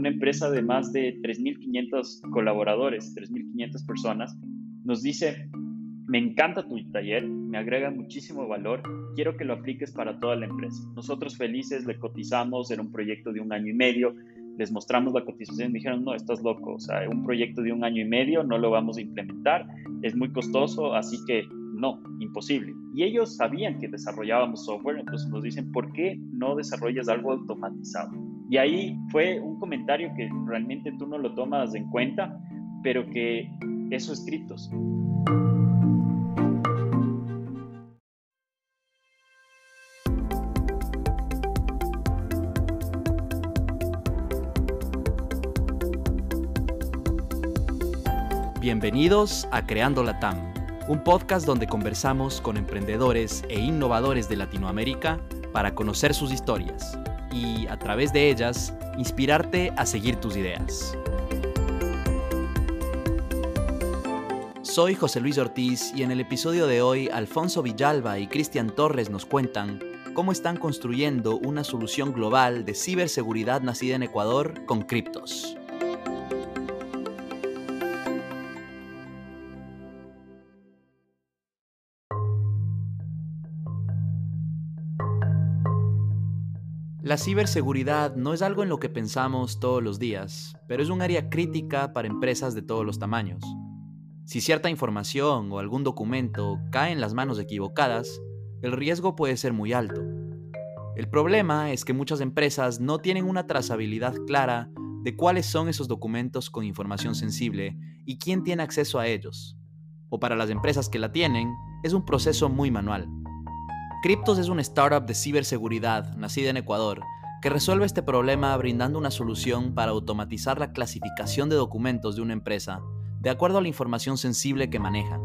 Una empresa de más de 3.500 colaboradores, 3.500 personas, nos dice, me encanta tu taller, me agrega muchísimo valor, quiero que lo apliques para toda la empresa. Nosotros felices le cotizamos, era un proyecto de un año y medio, les mostramos la cotización y dijeron, no, estás loco, o sea, un proyecto de un año y medio no lo vamos a implementar, es muy costoso, así que no, imposible. Y ellos sabían que desarrollábamos software, entonces nos dicen, ¿por qué no desarrollas algo automatizado? Y ahí fue un comentario que realmente tú no lo tomas en cuenta, pero que eso es criptos. Bienvenidos a Creando la TAM, un podcast donde conversamos con emprendedores e innovadores de Latinoamérica para conocer sus historias y, a través de ellas, inspirarte a seguir tus ideas. Soy José Luis Ortiz y en el episodio de hoy Alfonso Villalba y Cristian Torres nos cuentan cómo están construyendo una solución global de ciberseguridad nacida en Ecuador con criptos. La ciberseguridad no es algo en lo que pensamos todos los días, pero es un área crítica para empresas de todos los tamaños. Si cierta información o algún documento cae en las manos equivocadas, el riesgo puede ser muy alto. El problema es que muchas empresas no tienen una trazabilidad clara de cuáles son esos documentos con información sensible y quién tiene acceso a ellos. O para las empresas que la tienen, es un proceso muy manual. Cryptos es una startup de ciberseguridad nacida en Ecuador que resuelve este problema brindando una solución para automatizar la clasificación de documentos de una empresa de acuerdo a la información sensible que manejan.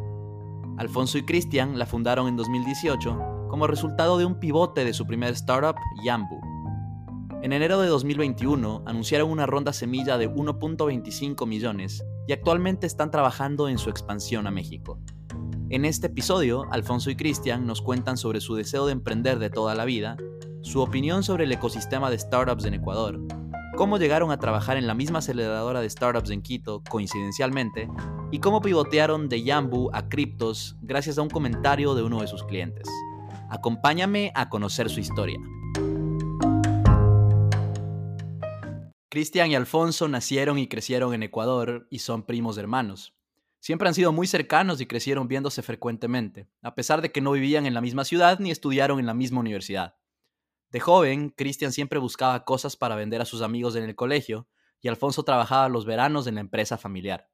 Alfonso y Cristian la fundaron en 2018 como resultado de un pivote de su primer startup, Yambu. En enero de 2021 anunciaron una ronda semilla de 1.25 millones y actualmente están trabajando en su expansión a México. En este episodio, Alfonso y Cristian nos cuentan sobre su deseo de emprender de toda la vida, su opinión sobre el ecosistema de startups en Ecuador, cómo llegaron a trabajar en la misma aceleradora de startups en Quito, coincidencialmente, y cómo pivotearon de Yambu a Cryptos gracias a un comentario de uno de sus clientes. Acompáñame a conocer su historia. Cristian y Alfonso nacieron y crecieron en Ecuador y son primos hermanos. Siempre han sido muy cercanos y crecieron viéndose frecuentemente, a pesar de que no vivían en la misma ciudad ni estudiaron en la misma universidad. De joven, Cristian siempre buscaba cosas para vender a sus amigos en el colegio y Alfonso trabajaba los veranos en la empresa familiar.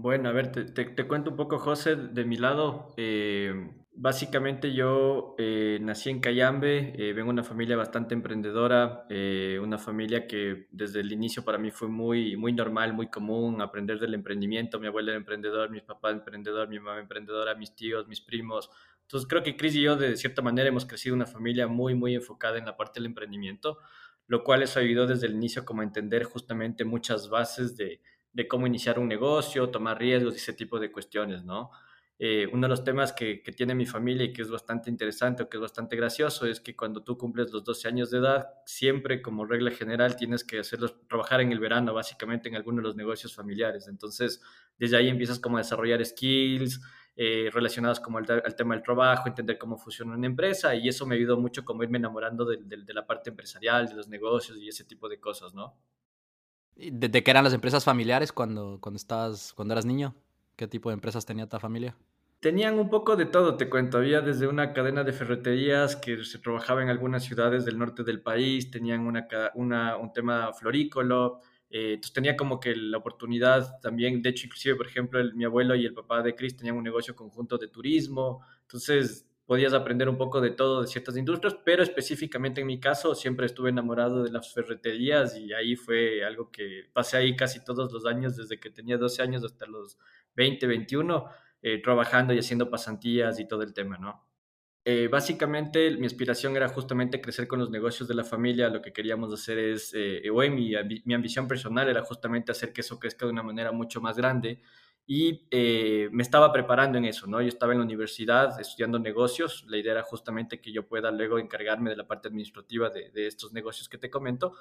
Bueno, a ver, te, cuento un poco, José, de mi lado. Eh, Básicamente yo eh, nací en Cayambe, eh, vengo de una familia bastante emprendedora, eh, una familia que desde el inicio para mí fue muy, muy normal, muy común aprender del emprendimiento. Mi abuela era emprendedor, mis papás emprendedor, mi mamá emprendedora, mis tíos, mis primos. Entonces creo que Chris y yo de cierta manera hemos crecido una familia muy, muy enfocada en la parte del emprendimiento, lo cual eso ayudó desde el inicio como a entender justamente muchas bases de, de cómo iniciar un negocio, tomar riesgos ese tipo de cuestiones, ¿no? Eh, uno de los temas que, que, tiene mi familia y que es bastante interesante o que es bastante gracioso es que cuando tú cumples los 12 años de edad, siempre como regla general tienes que hacerlos trabajar en el verano, básicamente en alguno de los negocios familiares. Entonces, desde ahí empiezas como a desarrollar skills eh, relacionados como al, tema del trabajo, entender cómo funciona una empresa y eso me ayudó mucho como irme enamorando de, de, la parte empresarial, de los negocios y ese tipo de cosas, ¿no? ¿De, qué eran las empresas familiares cuando, cuando, estabas, cuando eras niño? ¿Qué tipo de empresas tenía tu familia? Tenían un poco de todo, te cuento. Había desde una cadena de ferreterías que se trabajaba en algunas ciudades del norte del país, tenían una, una un tema florícola, eh, entonces tenía como que la oportunidad también, de hecho, inclusive, por ejemplo, mi abuelo y el papá de Chris tenían un negocio conjunto de turismo, entonces podías aprender un poco de todo de ciertas industrias, pero específicamente en mi caso siempre estuve enamorado de las ferreterías y ahí fue algo que pasé ahí casi todos los años, desde que tenía 12 años hasta los 20, 21, eh, trabajando y haciendo pasantías y todo el tema, ¿no? Eh, básicamente mi aspiración era justamente crecer con los negocios de la familia, lo que queríamos hacer es, eh, mi, mi ambición personal era justamente hacer que eso crezca de una manera mucho más grande y eh, me estaba preparando en eso, ¿no? Yo estaba en la universidad estudiando negocios, la idea era justamente que yo pueda luego encargarme de la parte administrativa de, estos negocios que te comento,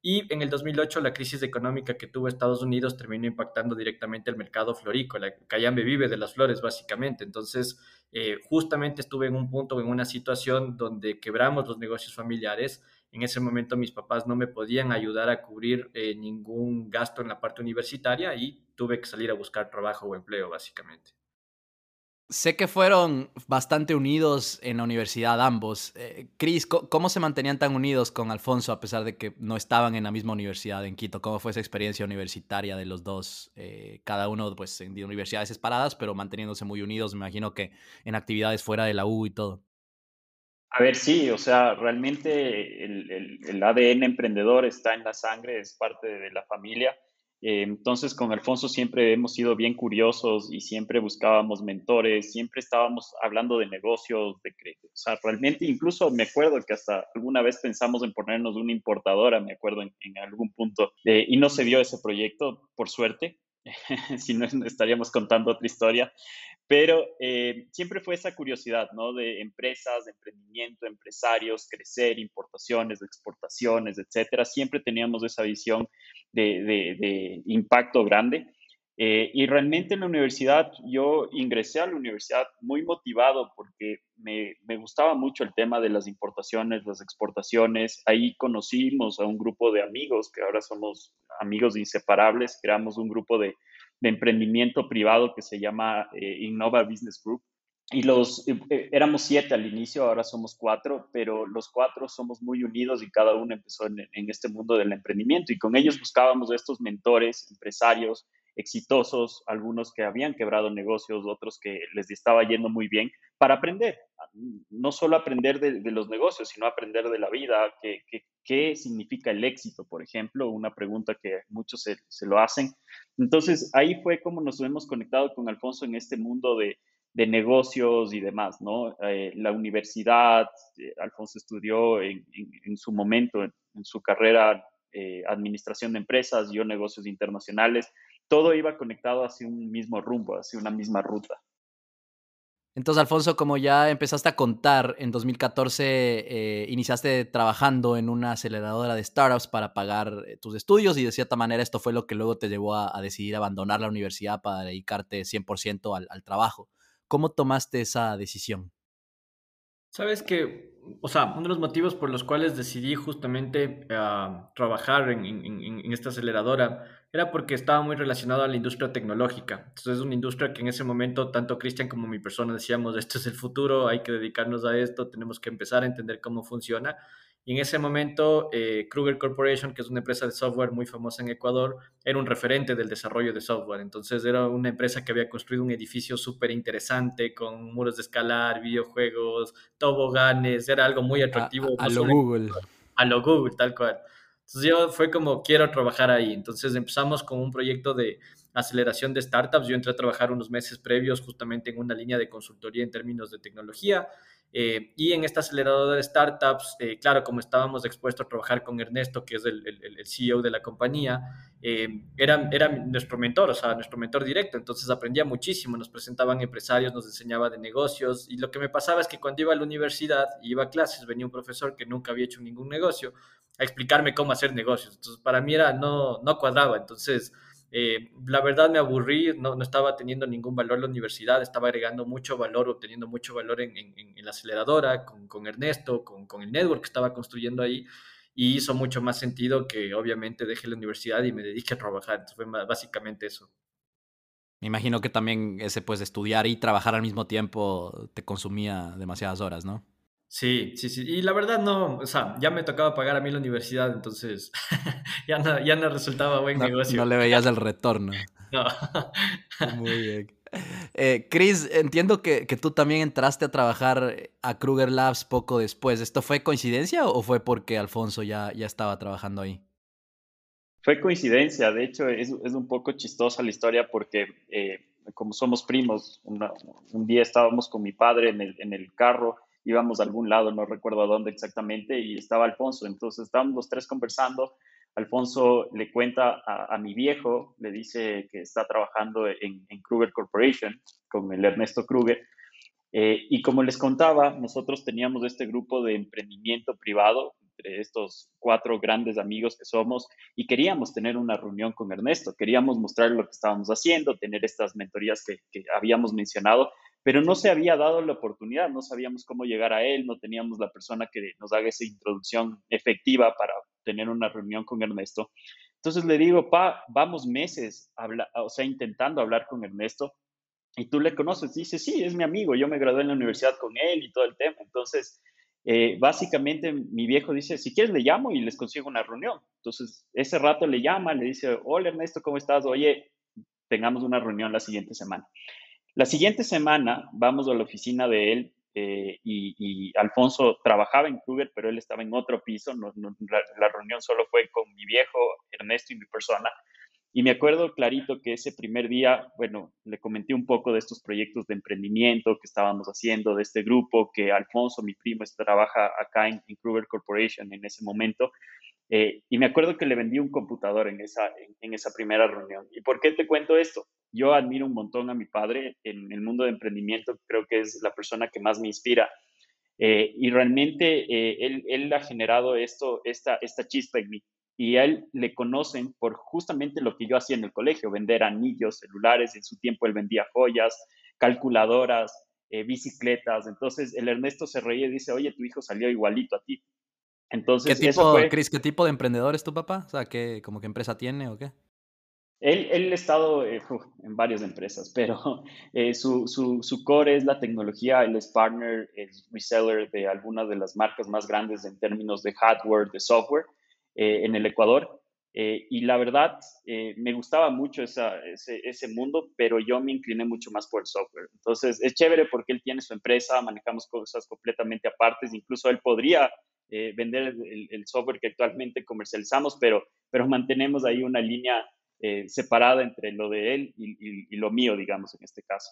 y en el 2008 la crisis económica que tuvo Estados Unidos terminó impactando directamente el mercado florícola. Cayambe vive de las flores, básicamente. Entonces, eh, justamente estuve en un punto, en una situación donde quebramos los negocios familiares. En ese momento mis papás no me podían ayudar a cubrir eh, ningún gasto en la parte universitaria y tuve que salir a buscar trabajo o empleo, básicamente. Sé que fueron bastante unidos en la universidad ambos. Eh, Cris, ¿cómo se mantenían tan unidos con Alfonso a pesar de que no estaban en la misma universidad en Quito? ¿Cómo fue esa experiencia universitaria de los dos? Eh, cada uno pues en universidades separadas, pero manteniéndose muy unidos, me imagino que en actividades fuera de la U y todo. A ver, sí, o sea, realmente el, el ADN emprendedor está en la sangre, es parte de la familia. Eh, entonces, con Alfonso siempre hemos sido bien curiosos y siempre buscábamos mentores, siempre estábamos hablando de negocios, de o sea, realmente incluso me acuerdo que hasta alguna vez pensamos en ponernos una importadora, me acuerdo en, algún punto, eh, y no se dio ese proyecto, por suerte, si no estaríamos contando otra historia, pero eh, siempre fue esa curiosidad, ¿no? De empresas, de emprendimiento, empresarios, crecer, importaciones, exportaciones, etcétera. Siempre teníamos esa visión de, impacto grande. Eh, y realmente en la universidad, yo ingresé a la universidad muy motivado porque me, me, gustaba mucho el tema de las importaciones, las exportaciones. Ahí conocimos a un grupo de amigos que ahora somos amigos inseparables. Creamos un grupo de, de emprendimiento privado que se llama eh, Innova Business Group. Y los, eh, eh, éramos siete al inicio, ahora somos cuatro, pero los cuatro somos muy unidos y cada uno empezó en, en este mundo del emprendimiento y con ellos buscábamos estos mentores, empresarios, exitosos, algunos que habían quebrado negocios, otros que les estaba yendo muy bien, para aprender, no solo aprender de, los negocios, sino aprender de la vida, qué, qué, significa el éxito, por ejemplo, una pregunta que muchos se, se, lo hacen. Entonces, ahí fue como nos hemos conectado con Alfonso en este mundo de, de negocios y demás, ¿no? Eh, la universidad, eh, Alfonso estudió en, en, su momento, en, su carrera, eh, administración de empresas, yo negocios internacionales, todo iba conectado hacia un mismo rumbo, hacia una misma ruta. Entonces, Alfonso, como ya empezaste a contar, en 2014 eh, iniciaste trabajando en una aceleradora de startups para pagar eh, tus estudios y de cierta manera esto fue lo que luego te llevó a, decidir abandonar la universidad para dedicarte 100% al, al trabajo. ¿Cómo tomaste esa decisión? Sabes que, o sea, uno de los motivos por los cuales decidí justamente ah, trabajar en, en, esta aceleradora era porque estaba muy relacionado a la industria tecnológica. Entonces es una industria que en ese momento tanto Cristian como mi persona decíamos, esto es el futuro, hay que dedicarnos a esto, tenemos que empezar a entender cómo funciona. Y en ese momento, eh, Kruger Corporation, que es una empresa de software muy famosa en Ecuador, era un referente del desarrollo de software. Entonces era una empresa que había construido un edificio súper interesante con muros de escalar, videojuegos, toboganes, era algo muy atractivo. A, lo Google. A lo Google, tal cual. Entonces yo fue como, quiero trabajar ahí. Entonces empezamos con un proyecto de aceleración de startups. Yo entré a trabajar unos meses previos justamente en una línea de consultoría en términos de tecnología. Eh, y en esta aceleradora de startups, eh, claro, como estábamos expuestos a trabajar con Ernesto, que es el, CEO de la compañía, eh, era, era, nuestro mentor, o sea, nuestro mentor directo, entonces aprendía muchísimo, nos presentaban empresarios, nos enseñaba de negocios, y lo que me pasaba es que cuando iba a la universidad y iba a clases, venía un profesor que nunca había hecho ningún negocio a explicarme cómo hacer negocios, entonces para mí era, no, no cuadraba, entonces eh, la verdad me aburrí, no, no, estaba teniendo ningún valor la universidad, estaba agregando mucho valor, obteniendo mucho valor en, en, la aceleradora, con, con Ernesto, con, con, el network que estaba construyendo ahí, y hizo mucho más sentido que obviamente deje la universidad y me dedique a trabajar. Entonces fue básicamente eso. Me imagino que también ese pues estudiar y trabajar al mismo tiempo te consumía demasiadas horas, ¿no? Sí, sí, sí. Y la verdad no, o sea, ya me tocaba pagar a mí la universidad, entonces ya, no, ya no resultaba buen negocio. No le veías el retorno. no. Muy bien. Eh, Chris, entiendo que, que, tú también entraste a trabajar a Kruger Labs poco después. ¿Esto fue coincidencia o fue porque Alfonso ya, ya estaba trabajando ahí? Fue coincidencia, de hecho es, es un poco chistosa la historia porque eh, como somos primos, un día estábamos con mi padre en el, en el carro íbamos a algún lado, no recuerdo a dónde exactamente, y estaba Alfonso. Entonces estábamos los tres conversando. Alfonso le cuenta a, mi viejo, le dice que está trabajando en, Kruger Corporation con el Ernesto Kruger. Eh, y como les contaba, nosotros teníamos este grupo de emprendimiento privado entre estos cuatro grandes amigos que somos y queríamos tener una reunión con Ernesto, queríamos mostrar lo que estábamos haciendo, tener estas mentorías que habíamos mencionado, pero no se había dado la oportunidad, no sabíamos cómo llegar a él, no teníamos la persona que nos haga esa introducción efectiva para tener una reunión con Ernesto. Entonces le digo, pa, vamos meses, o sea, intentando hablar con Ernesto y tú le conoces. Dice, sí, es mi amigo, yo me gradué en la universidad con él y todo el tema. Entonces, eh, básicamente mi viejo dice, si quieres le llamo y les consigo una reunión. Entonces, ese rato le llama, le dice, hola Ernesto, ¿cómo estás? Oye, tengamos una reunión la siguiente semana. La siguiente semana vamos a la oficina de él eh, y, Alfonso trabajaba en Kruger, pero él estaba en otro piso. la, reunión solo fue con mi viejo, Ernesto y mi persona. Y me acuerdo clarito que ese primer día, bueno, le comenté un poco de estos proyectos de emprendimiento que estábamos haciendo, de este grupo, que Alfonso, mi primo, trabaja acá en, Kruger Corporation en ese momento. Eh, y me acuerdo que le vendí un computador en esa, en esa primera reunión. ¿Y por qué te cuento esto? yo admiro un montón a mi padre en el mundo de emprendimiento, creo que es la persona que más me inspira. Eh, y realmente eh, él, él, ha generado esto, esta, esta chispa en mí. Y a él le conocen por justamente lo que yo hacía en el colegio, vender anillos, celulares, en su tiempo él vendía joyas, calculadoras, bicicletas. Entonces el Ernesto se reía y dice, oye, tu hijo salió igualito a ti. Entonces, ¿Qué tipo, Chris, ¿qué tipo de emprendedor es tu papá? O sea, ¿qué, como qué empresa tiene o qué? Él, ha estado eh, en varias empresas, pero eh, su, su, core es la tecnología. Él es partner, es reseller de algunas de las marcas más grandes en términos de hardware, de software eh, en el Ecuador. y la verdad, me gustaba mucho esa, ese, ese, mundo, pero yo me incliné mucho más por el software. Entonces, es chévere porque él tiene su empresa, manejamos cosas completamente apartes. Incluso él podría vender el, software que actualmente comercializamos, pero, pero mantenemos ahí una línea eh, separada entre lo de él y, lo mío, digamos, en este caso.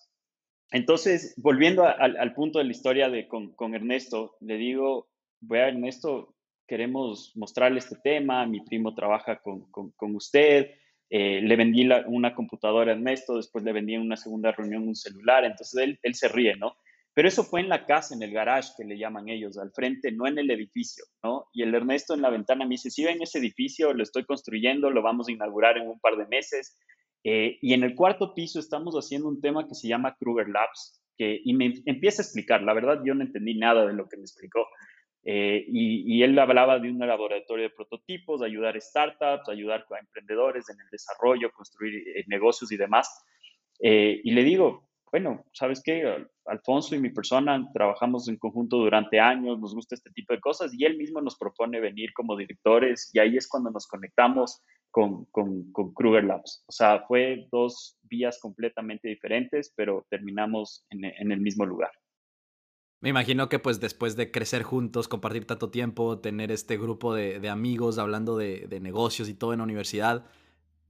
Entonces, volviendo al punto de la historia de, con, Ernesto, le digo, a Ernesto, queremos mostrarle este tema, mi primo trabaja con, usted, eh, le vendí una computadora a Ernesto, después le vendí en una segunda reunión un celular, entonces él, él se ríe, ¿no? Pero eso fue en la casa, en el garage que le llaman ellos, al frente, no en el edificio, ¿no? Y el Ernesto en la ventana me dice, si ven ese edificio, lo estoy construyendo, lo vamos a inaugurar en un par de meses. Eh, y en el cuarto piso estamos haciendo un tema que se llama Kruger Labs, que, y me empieza a explicar, la verdad yo no entendí nada de lo que me explicó. Eh, y, él hablaba de un laboratorio de prototipos, ayudar a startups, ayudar a emprendedores en el desarrollo, construir eh, negocios y demás. y le digo, bueno, ¿sabes qué? Alfonso y mi persona trabajamos en conjunto durante años, nos gusta este tipo de cosas y él mismo nos propone venir como directores y ahí es cuando nos conectamos con, con, Kruger Labs. O sea, fue dos vías completamente diferentes, pero terminamos en, el mismo lugar. Me imagino que pues después de crecer juntos, compartir tanto tiempo, tener este grupo de, amigos hablando de, de negocios y todo en la universidad,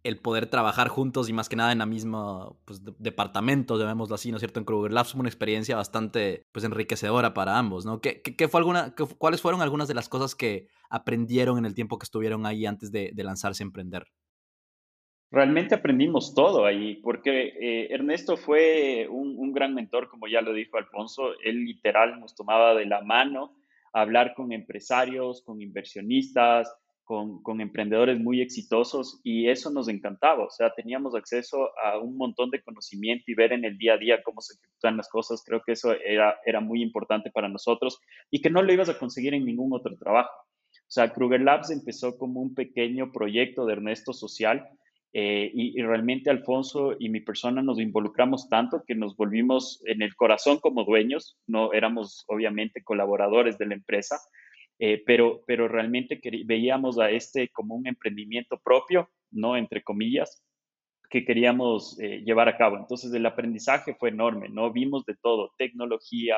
el poder trabajar juntos y más que nada en la misma pues, departamento, llamémoslo así, ¿no es cierto? En Kruger Labs fue una experiencia bastante pues, enriquecedora para ambos, ¿no? ¿Qué, qué, fue alguna, ¿Cuáles fueron algunas de las cosas que aprendieron en el tiempo que estuvieron ahí antes de, lanzarse a emprender? Realmente aprendimos todo ahí, porque eh, Ernesto fue un, un, gran mentor, como ya lo dijo Alfonso, él literal nos tomaba de la mano a hablar con empresarios, con inversionistas, con, emprendedores muy exitosos y eso nos encantaba, o sea, teníamos acceso a un montón de conocimiento y ver en el día a día cómo se ejecutan las cosas, creo que eso era, era muy importante para nosotros y que no lo ibas a conseguir en ningún otro trabajo. O sea, Kruger Labs empezó como un pequeño proyecto de Ernesto Social eh, y, y, realmente Alfonso y mi persona nos involucramos tanto que nos volvimos en el corazón como dueños, no éramos obviamente colaboradores de la empresa, eh, pero, pero realmente veíamos a este como un emprendimiento propio, ¿no? Entre comillas, que queríamos eh, llevar a cabo. Entonces el aprendizaje fue enorme, ¿no? Vimos de todo, tecnología,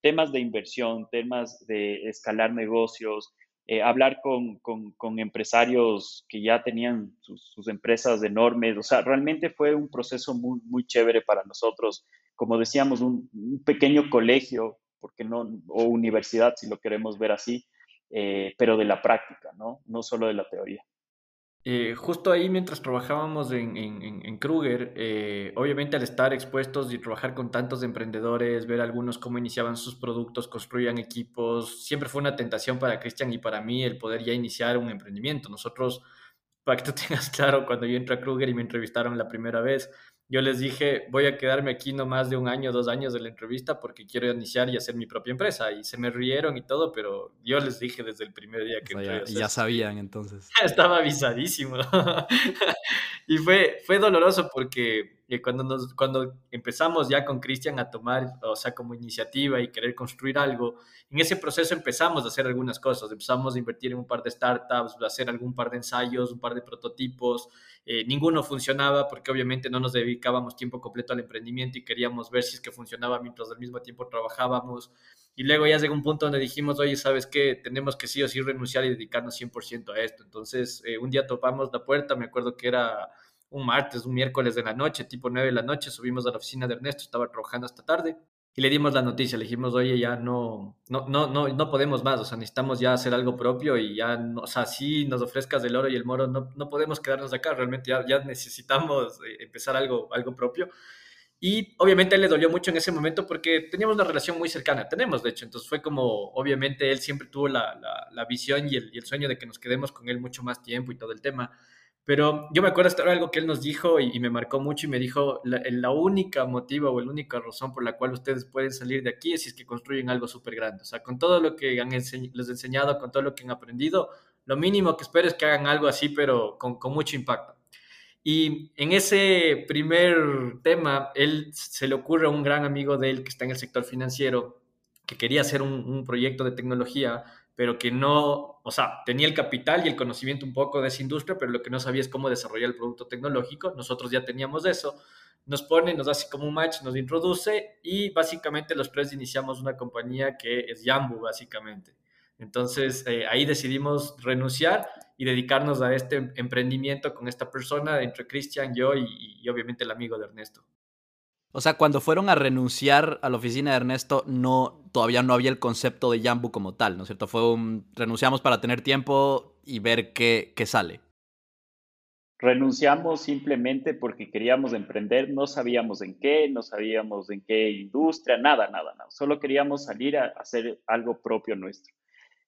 temas de inversión, temas de escalar negocios, eh, hablar con, con, empresarios que ya tenían sus, empresas enormes. O sea, realmente fue un proceso muy, muy chévere para nosotros. Como decíamos, un, un pequeño colegio, porque no, o universidad, si lo queremos ver así, eh, pero de la práctica, ¿no? No solo de la teoría. Eh, justo ahí mientras trabajábamos en, en, Kruger, eh, obviamente al estar expuestos y trabajar con tantos emprendedores, ver algunos cómo iniciaban sus productos, construían equipos, siempre fue una tentación para Cristian y para mí el poder ya iniciar un emprendimiento. Nosotros, para que tú tengas claro, cuando yo entré a Kruger y me entrevistaron la primera vez, yo les dije, voy a quedarme aquí no más de un año, dos años de la entrevista porque quiero iniciar y hacer mi propia empresa. Y se me rieron y todo, pero yo les dije desde el primer día que... ya, ya sabían entonces. Estaba avisadísimo. y fue, fue doloroso porque cuando, nos, cuando empezamos ya con Cristian a tomar, o sea, como iniciativa y querer construir algo, en ese proceso empezamos a hacer algunas cosas. Empezamos a invertir en un par de startups, a hacer algún par de ensayos, un par de prototipos. Eh, ninguno funcionaba porque obviamente no nos dedicábamos tiempo completo al emprendimiento y queríamos ver si es que funcionaba mientras al mismo tiempo trabajábamos. Y luego ya llegó un punto donde dijimos, oye, ¿sabes qué? Tenemos que sí o sí renunciar y dedicarnos 100% a esto. Entonces, eh, un día topamos la puerta, me acuerdo que era un martes, un miércoles de la noche, tipo 9 de la noche, subimos a la oficina de Ernesto, estaba trabajando hasta tarde y le dimos la noticia, le dijimos, oye, ya no, no, no, no, no podemos más, o sea, necesitamos ya hacer algo propio y ya, no, o sea, sí nos ofrezcas el oro y el moro, no, no podemos quedarnos acá, realmente ya, ya necesitamos eh, empezar algo, algo propio. Y obviamente a él le dolió mucho en ese momento porque teníamos una relación muy cercana, tenemos de hecho, entonces fue como, obviamente él siempre tuvo la, la, la visión y el, y el, sueño de que nos quedemos con él mucho más tiempo y todo el tema. Pero yo me acuerdo esto era algo que él nos dijo y, me marcó mucho y me dijo, la, única motiva o la única razón por la cual ustedes pueden salir de aquí es si es que construyen algo súper grande. O sea, con todo lo que han les he enseñado, con todo lo que han aprendido, lo mínimo que espero es que hagan algo así, pero con, con mucho impacto. Y en ese primer tema, él se le ocurre a un gran amigo de él que está en el sector financiero, que quería hacer un proyecto de tecnología pero que no, o sea, tenía el capital y el conocimiento un poco de esa industria, pero lo que no sabía es cómo desarrollar el producto tecnológico. Nosotros ya teníamos eso. Nos pone, nos hace como un match, nos introduce y básicamente los tres iniciamos una compañía que es Yambu, básicamente. Entonces eh, ahí decidimos renunciar y dedicarnos a este emprendimiento con esta persona, entre Cristian, yo y obviamente el amigo de Ernesto. O sea, cuando fueron a renunciar a la oficina de Ernesto, no, todavía no había el concepto de Yambu como tal, ¿no es cierto? Fue un renunciamos para tener tiempo y ver qué, sale. Renunciamos simplemente porque queríamos emprender, no sabíamos en qué, no sabíamos en qué industria, nada, nada, nada. Solo queríamos salir a hacer algo propio nuestro.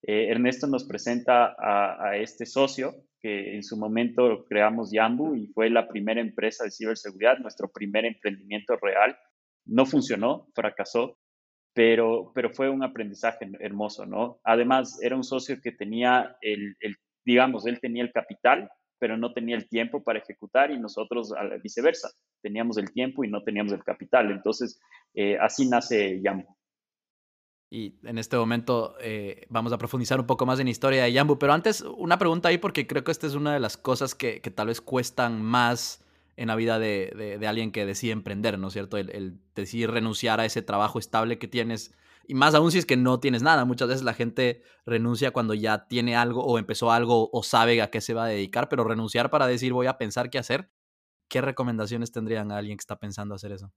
Eh, Ernesto nos presenta a, este socio que en su momento creamos Yambu y fue la primera empresa de ciberseguridad, nuestro primer emprendimiento real. No funcionó, fracasó, pero, pero fue un aprendizaje hermoso, ¿no? Además, era un socio que tenía el, digamos, él tenía el capital, pero no tenía el tiempo para ejecutar y nosotros viceversa, teníamos el tiempo y no teníamos el capital. Entonces, eh, así nace Yambu. Y en este momento eh, vamos a profundizar un poco más en la historia de Yambu. Pero antes, una pregunta ahí, porque creo que esta es una de las cosas que, que tal vez cuestan más en la vida de, de, alguien que decide emprender, ¿no es cierto? El, decidir renunciar a ese trabajo estable que tienes. Y más aún si es que no tienes nada. Muchas veces la gente renuncia cuando ya tiene algo o empezó algo o sabe a qué se va a dedicar, pero renunciar para decir voy a pensar qué hacer. ¿Qué recomendaciones tendrían a alguien que está pensando hacer eso?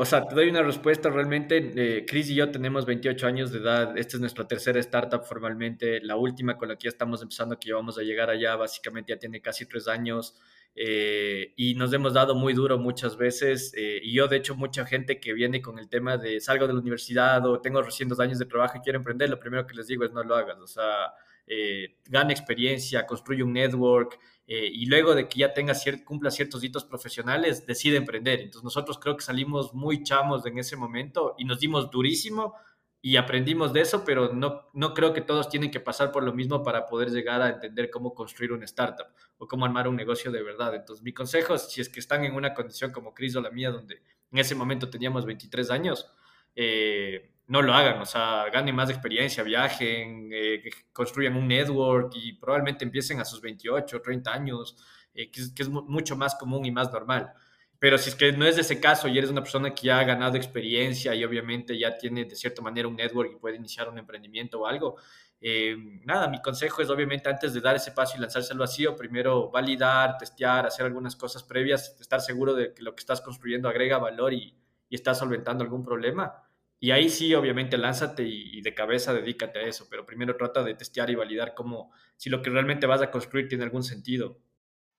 O sea, te doy una respuesta. Realmente, eh, Chris y yo tenemos 28 años de edad. Esta es nuestra tercera startup formalmente. La última con la que ya estamos empezando, que vamos a llegar allá, básicamente ya tiene casi tres años. Eh, y nos hemos dado muy duro muchas veces. Eh, y yo, de hecho, mucha gente que viene con el tema de salgo de la universidad o tengo recién dos años de trabajo y quiero emprender, lo primero que les digo es no lo hagas. O sea, eh, gana experiencia, construye un network eh, y luego de que ya tenga cumpla ciertos hitos profesionales, decide emprender. Entonces nosotros creo que salimos muy chamos en ese momento y nos dimos durísimo y aprendimos de eso, pero no, no creo que todos tienen que pasar por lo mismo para poder llegar a entender cómo construir una startup o cómo armar un negocio de verdad. Entonces mi consejo es, si es que están en una condición como Cris o la mía, donde en ese momento teníamos 23 años, eh, no lo hagan, o sea, ganen más experiencia, viajen, eh, construyan un network y probablemente empiecen a sus 28, 30 años, eh, que, es, mucho más común y más normal. Pero si es que no es ese caso y eres una persona que ya ha ganado experiencia y obviamente ya tiene de cierta manera un network y puede iniciar un emprendimiento o algo, eh, nada, mi consejo es obviamente antes de dar ese paso y lanzarse al vacío, primero validar, testear, hacer algunas cosas previas, estar seguro de que lo que estás construyendo agrega valor y, y está solventando algún problema Y ahí sí, obviamente, lánzate y, de cabeza dedícate a eso, pero primero trata de testear y validar cómo, si lo que realmente vas a construir tiene algún sentido.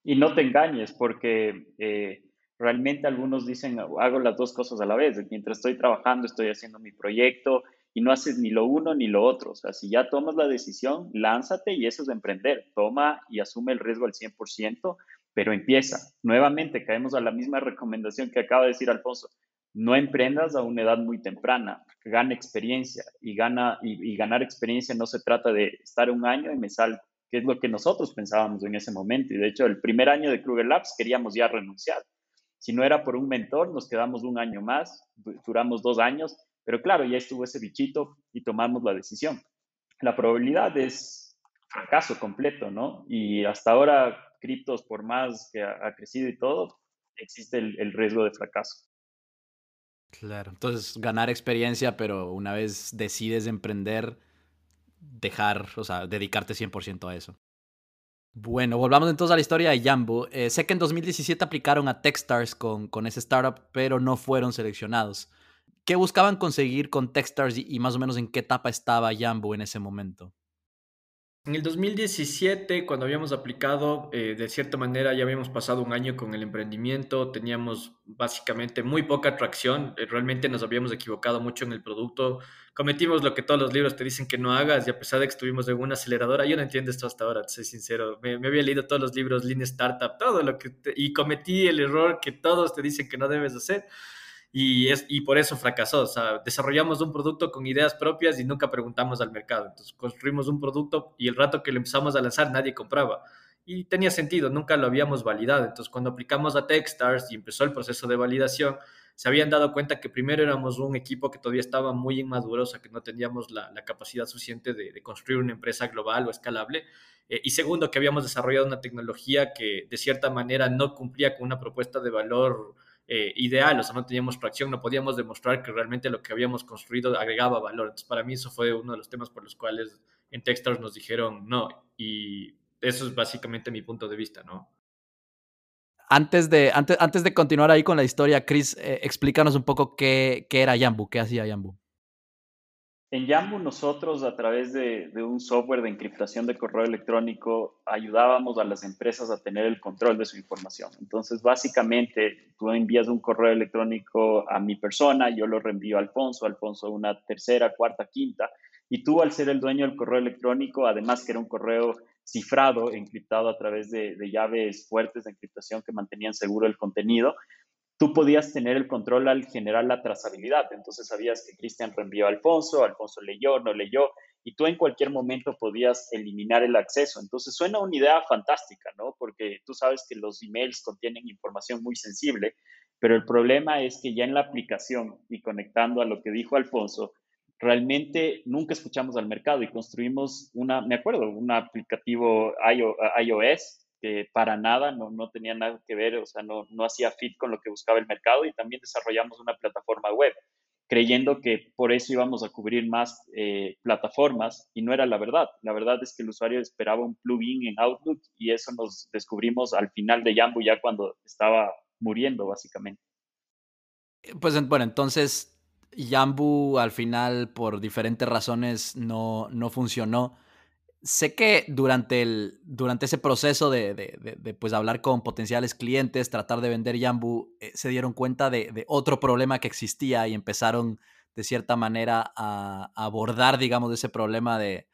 Y no te engañes, porque eh, realmente algunos dicen, hago las dos cosas a la vez. Mientras estoy trabajando, estoy haciendo mi proyecto y no haces ni lo uno ni lo otro. O sea, si ya tomas la decisión, lánzate y eso es emprender. Toma y asume el riesgo al 100%, pero empieza. Nuevamente, caemos a la misma recomendación que acaba de decir Alfonso no emprendas a una edad muy temprana, gana experiencia y, gana, y, ganar experiencia no se trata de estar un año y me salgo, que es lo que nosotros pensábamos en ese momento. Y de hecho, el primer año de Kruger Labs queríamos ya renunciar. Si no era por un mentor, nos quedamos un año más, duramos dos años, pero claro, ya estuvo ese bichito y tomamos la decisión. La probabilidad es fracaso completo, ¿no? Y hasta ahora, criptos, por más que ha, crecido y todo, existe el riesgo de fracaso. Claro, entonces ganar experiencia, pero una vez decides emprender, dejar, o sea, dedicarte 100% a eso. Bueno, volvamos entonces a la historia de Jambo. Eh, sé que en 2017 aplicaron a Techstars con, con ese startup, pero no fueron seleccionados. ¿Qué buscaban conseguir con Techstars y, y más o menos en qué etapa estaba Jambo en ese momento? En el 2017, cuando habíamos aplicado, eh, de cierta manera ya habíamos pasado un año con el emprendimiento, teníamos básicamente muy poca atracción, eh, realmente nos habíamos equivocado mucho en el producto, cometimos lo que todos los libros te dicen que no hagas y a pesar de que estuvimos en una aceleradora, yo no entiendo esto hasta ahora, te soy sincero, me, había leído todos los libros, Lean Startup, todo lo que, y cometí el error que todos te dicen que no debes hacer y, es, y por eso fracasó. O sea, desarrollamos un producto con ideas propias y nunca preguntamos al mercado. Entonces construimos un producto y el rato que lo empezamos a lanzar nadie compraba. Y tenía sentido, nunca lo habíamos validado. Entonces cuando aplicamos a Techstars y empezó el proceso de validación, se habían dado cuenta que primero éramos un equipo que todavía estaba muy inmaduro, o sea, que no teníamos la, capacidad suficiente de, construir una empresa global o escalable. Eh, y segundo, que habíamos desarrollado una tecnología que de cierta manera no cumplía con una propuesta de valor eh, ideal, o sea, no teníamos tracción, no podíamos demostrar que realmente lo que habíamos construido agregaba valor. Entonces, para mí eso fue uno de los temas por los cuales en Techstars nos dijeron no, y eso es básicamente mi punto de vista, ¿no? Antes de, antes, antes de continuar ahí con la historia, Chris, eh, explícanos un poco qué, qué era Yambu, qué hacía Yambu. En Yambu nosotros a través de, un software de encriptación de correo electrónico ayudábamos a las empresas a tener el control de su información. Entonces básicamente tú envías un correo electrónico a mi persona, yo lo reenvío a Alfonso, Alfonso una tercera, cuarta, quinta, y tú al ser el dueño del correo electrónico, además que era un correo cifrado, encriptado a través de llaves fuertes de encriptación que mantenían seguro el contenido, tú podías tener el control al generar la trazabilidad. Entonces sabías que Cristian reenvió a Alfonso, Alfonso leyó, no leyó, y tú en cualquier momento podías eliminar el acceso. Entonces suena una idea fantástica, ¿no? Porque tú sabes que los emails contienen información muy sensible, pero el problema es que ya en la aplicación y conectando a lo que dijo Alfonso, realmente nunca escuchamos al mercado y construimos una, me acuerdo, un aplicativo iOS que para nada, no, no tenía nada que ver, o sea, no, no hacía fit con lo que buscaba el mercado y también desarrollamos una plataforma web, creyendo que por eso íbamos a cubrir más eh, plataformas y no era la verdad. La verdad es que el usuario esperaba un plugin en Outlook y eso nos descubrimos al final de Yambu ya cuando estaba muriendo básicamente. Pues bueno, entonces Yambu al final por diferentes razones no, no funcionó sé que durante, el, durante ese proceso de, de, pues hablar con potenciales clientes, tratar de vender Yambu, eh, se dieron cuenta de, otro problema que existía y empezaron de cierta manera a, abordar, digamos, ese problema de,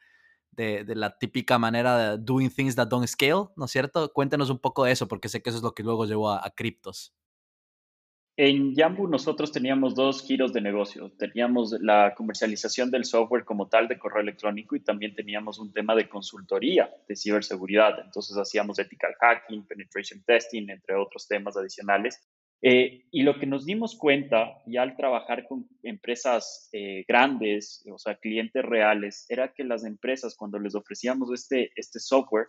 la típica manera de doing things that don't scale, ¿no es cierto? Cuéntenos un poco de eso, porque sé que eso es lo que luego llevó a, a criptos. En Yambu nosotros teníamos dos giros de negocio. Teníamos la comercialización del software como tal de correo electrónico y también teníamos un tema de consultoría de ciberseguridad. Entonces hacíamos ethical hacking, penetration testing, entre otros temas adicionales. Eh, y lo que nos dimos cuenta ya al trabajar con empresas eh, grandes, o sea, clientes reales, era que las empresas cuando les ofrecíamos este, este software,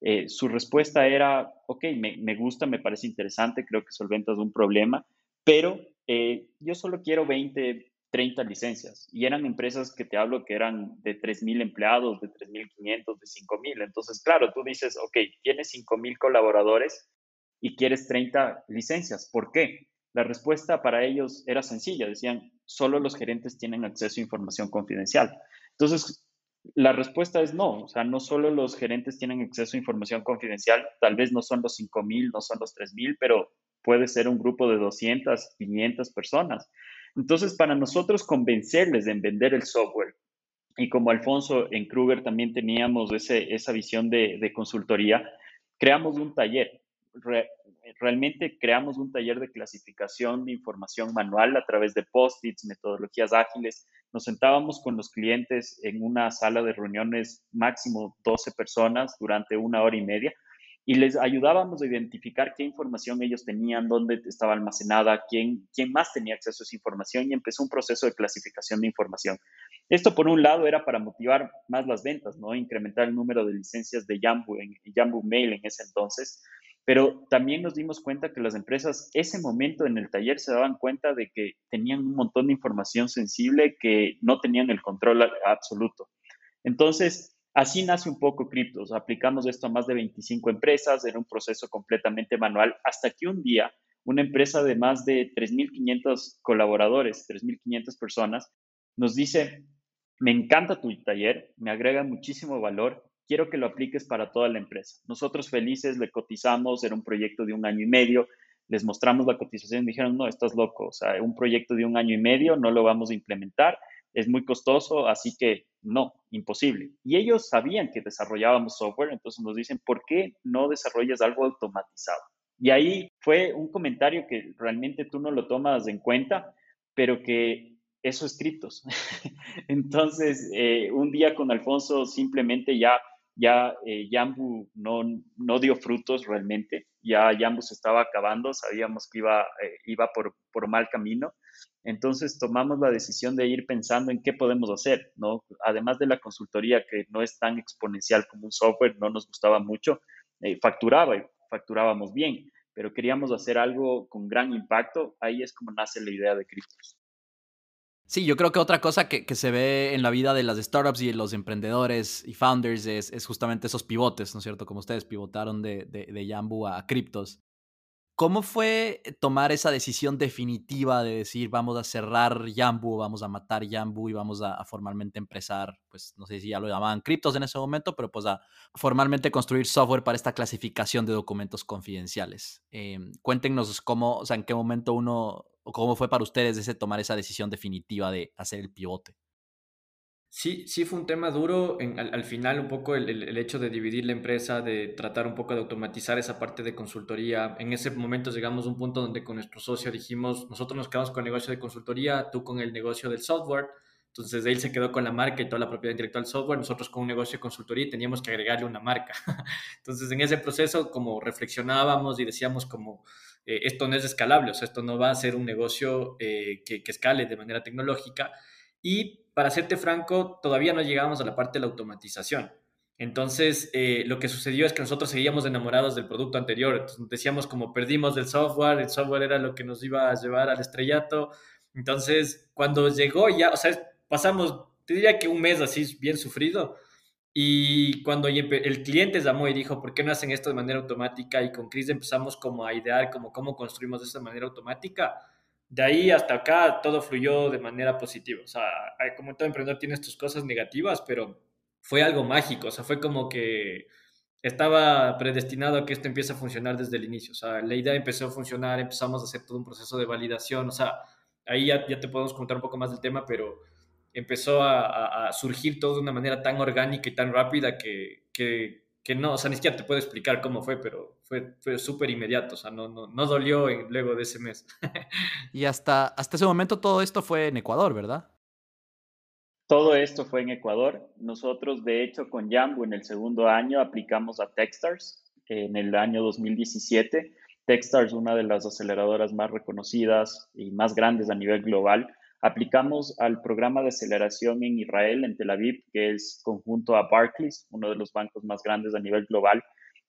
eh, su respuesta era, ok, me, me, gusta, me parece interesante, creo que solventas un problema, pero eh, yo solo quiero 20, 30 licencias. Y eran empresas que te hablo que eran de 3.000 empleados, de 3.500, de 5.000. Entonces, claro, tú dices, ok, tienes 5.000 colaboradores y quieres 30 licencias. ¿Por qué? La respuesta para ellos era sencilla, decían, solo los gerentes tienen acceso a información confidencial. Entonces, la respuesta es no, o sea, no solo los gerentes tienen acceso a información confidencial, tal vez no son los 5.000, no son los 3.000, pero puede ser un grupo de 200, 500 personas. Entonces, para nosotros convencerles de vender el software, y como Alfonso en Kruger también teníamos ese, esa visión de, de consultoría, creamos un taller realmente creamos un taller de clasificación de información manual a través de post-its, metodologías ágiles. Nos sentábamos con los clientes en una sala de reuniones máximo 12 personas durante una hora y media y les ayudábamos a identificar qué información ellos tenían, dónde estaba almacenada, quién, quién más tenía acceso a esa información y empezó un proceso de clasificación de información. Esto por un lado era para motivar más las ventas, ¿no? Incrementar el número de licencias de Yambu, en, Yambu Mail en ese entonces pero también nos dimos cuenta que las empresas, ese momento en el taller, se daban cuenta de que tenían un montón de información sensible que no tenían el control absoluto. Entonces, así nace un poco Criptos. Aplicamos esto a más de 25 empresas, era un proceso completamente manual, hasta que un día una empresa de más de 3.500 colaboradores, 3.500 personas, nos dice, me encanta tu taller, me agrega muchísimo valor, quiero que lo apliques para toda la empresa. Nosotros felices le cotizamos, era un proyecto de un año y medio, les mostramos la cotización y dijeron, no, estás loco, o sea, un proyecto de un año y medio no lo vamos a implementar, es muy costoso, así que no, imposible. Y ellos sabían que desarrollábamos software, entonces nos dicen, ¿por qué no desarrollas algo automatizado? Y ahí fue un comentario que realmente tú no lo tomas en cuenta, pero que eso es criptos. entonces, eh, un día con Alfonso simplemente ya ya eh, Yambu no, no, dio frutos realmente, ya Yambu se estaba acabando, sabíamos que iba, eh, iba por, por, mal camino, entonces tomamos la decisión de ir pensando en qué podemos hacer, ¿no? Además de la consultoría que no es tan exponencial como un software, no nos gustaba mucho, eh, facturaba y facturábamos bien, pero queríamos hacer algo con gran impacto, ahí es como nace la idea de criptos. Sí, yo creo que otra cosa que, se ve en la vida de las startups y los emprendedores y founders es, justamente esos pivotes, ¿no es cierto? Como ustedes pivotaron de, de, de Yambu a criptos. ¿Cómo fue tomar esa decisión definitiva de decir vamos a cerrar Yambu, vamos a matar Yambu y vamos a, formalmente empezar, pues no sé si ya lo llamaban criptos en ese momento, pero pues a formalmente construir software para esta clasificación de documentos confidenciales? Eh, cuéntenos cómo, o sea, en qué momento uno, o cómo fue para ustedes ese tomar esa decisión definitiva de hacer el pivote. Sí, sí fue un tema duro, al, final un poco el, hecho de dividir la empresa, de tratar un poco de automatizar esa parte de consultoría. En ese momento llegamos a un punto donde con nuestro socio dijimos, nosotros nos quedamos con el negocio de consultoría, tú con el negocio del software. Entonces él se quedó con la marca y toda la propiedad intelectual del software, nosotros con un negocio de consultoría teníamos que agregarle una marca. Entonces en ese proceso como reflexionábamos y decíamos como, eh, esto no es escalable, o sea, esto no va a ser un negocio eh, que, que escale de manera tecnológica. Y para serte franco, todavía no llegábamos a la parte de la automatización. Entonces, eh, lo que sucedió es que nosotros seguíamos enamorados del producto anterior. Entonces, decíamos como perdimos del software, el software era lo que nos iba a llevar al estrellato. Entonces, cuando llegó ya, o sea, pasamos, te diría que un mes así bien sufrido. Y cuando el cliente llamó y dijo, ¿por qué no hacen esto de manera automática? Y con Chris empezamos como a idear como cómo construimos de esta manera automática de ahí hasta acá todo fluyó de manera positiva. O sea, como todo emprendedor tiene tus cosas negativas, pero fue algo mágico. O sea, fue como que estaba predestinado a que esto empiece a funcionar desde el inicio. O sea, la idea empezó a funcionar, empezamos a hacer todo un proceso de validación. O sea, ahí ya, te podemos contar un poco más del tema, pero empezó a, surgir todo de una manera tan orgánica y tan rápida que, que que no, o sea, ni siquiera te puedo explicar cómo fue, pero fue, fue súper inmediato, o sea, no, no, no dolió luego de ese mes. y hasta, hasta ese momento todo esto fue en Ecuador, ¿verdad? Todo esto fue en Ecuador. Nosotros, de hecho, con Jambo en el segundo año aplicamos a Techstars en el año 2017. Techstars, una de las aceleradoras más reconocidas y más grandes a nivel global, Aplicamos al programa de aceleración en Israel, en Tel Aviv, que es conjunto a Barclays, uno de los bancos más grandes a nivel global,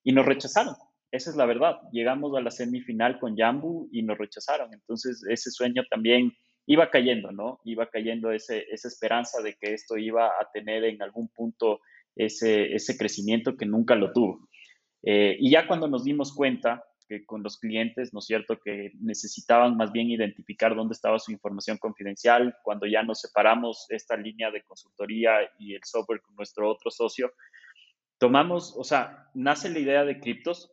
y nos rechazaron. Esa es la verdad. Llegamos a la semifinal con Yambu y nos rechazaron. Entonces, ese sueño también iba cayendo, ¿no? Iba cayendo ese, esa esperanza de que esto iba a tener en algún punto ese, ese crecimiento que nunca lo tuvo. Eh, y ya cuando nos dimos cuenta, que con los clientes, ¿no es cierto?, que necesitaban más bien identificar dónde estaba su información confidencial. Cuando ya nos separamos esta línea de consultoría y el software con nuestro otro socio, tomamos, o sea, nace la idea de criptos.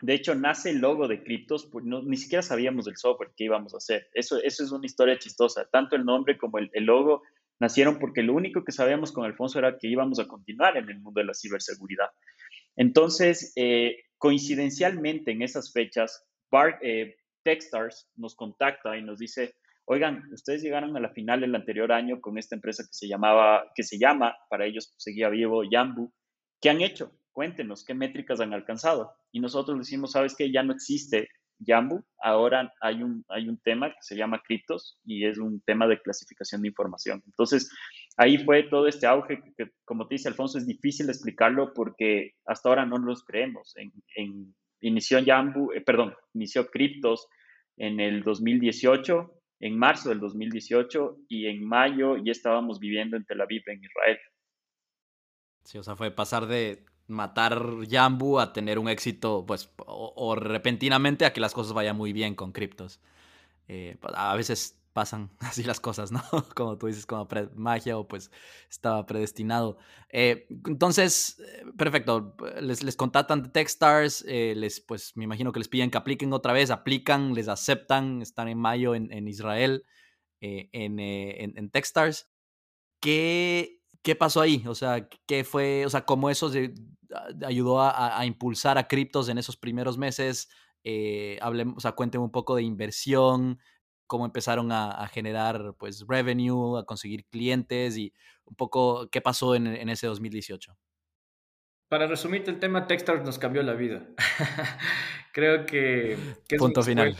De hecho, nace el logo de criptos, pues no, ni siquiera sabíamos del software que íbamos a hacer. Eso, eso es una historia chistosa. Tanto el nombre como el, el logo nacieron porque lo único que sabíamos con Alfonso era que íbamos a continuar en el mundo de la ciberseguridad. Entonces, eh, coincidencialmente en esas fechas, eh, Techstars nos contacta y nos dice, oigan, ustedes llegaron a la final del anterior año con esta empresa que se llamaba, que se llama, para ellos seguía vivo, Yambu. ¿Qué han hecho? Cuéntenos, ¿qué métricas han alcanzado? Y nosotros decimos, ¿sabes qué? Ya no existe Yambu. Ahora hay un, hay un tema que se llama criptos y es un tema de clasificación de información. Entonces, ahí fue todo este auge que, como te dice Alfonso, es difícil explicarlo porque hasta ahora no nos creemos. En, inició Yambu, eh, perdón, inició criptos en el 2018, en marzo del 2018 y en mayo ya estábamos viviendo en Tel Aviv, en Israel. Sí, o sea, fue pasar de matar Jambu a tener un éxito, pues, o, repentinamente a que las cosas vayan muy bien con criptos. Eh, a veces pasan así las cosas, ¿no? Como tú dices, como magia o pues estaba predestinado. Eh, entonces, eh, perfecto, les, contactan de Techstars, les, pues me imagino que les piden que apliquen otra vez, aplican, les aceptan, están en mayo en, Israel, en, en, en Techstars. ¿Qué ¿Qué pasó ahí? O sea, ¿qué fue? O sea, ¿cómo eso ayudó a, impulsar a criptos en esos primeros meses? Eh, hablemos, o sea, un poco de inversión, cómo empezaron a, generar pues revenue, a conseguir clientes y un poco qué pasó en, ese 2018. Para resumirte el tema, Techstars nos cambió la vida. Creo que... Punto final.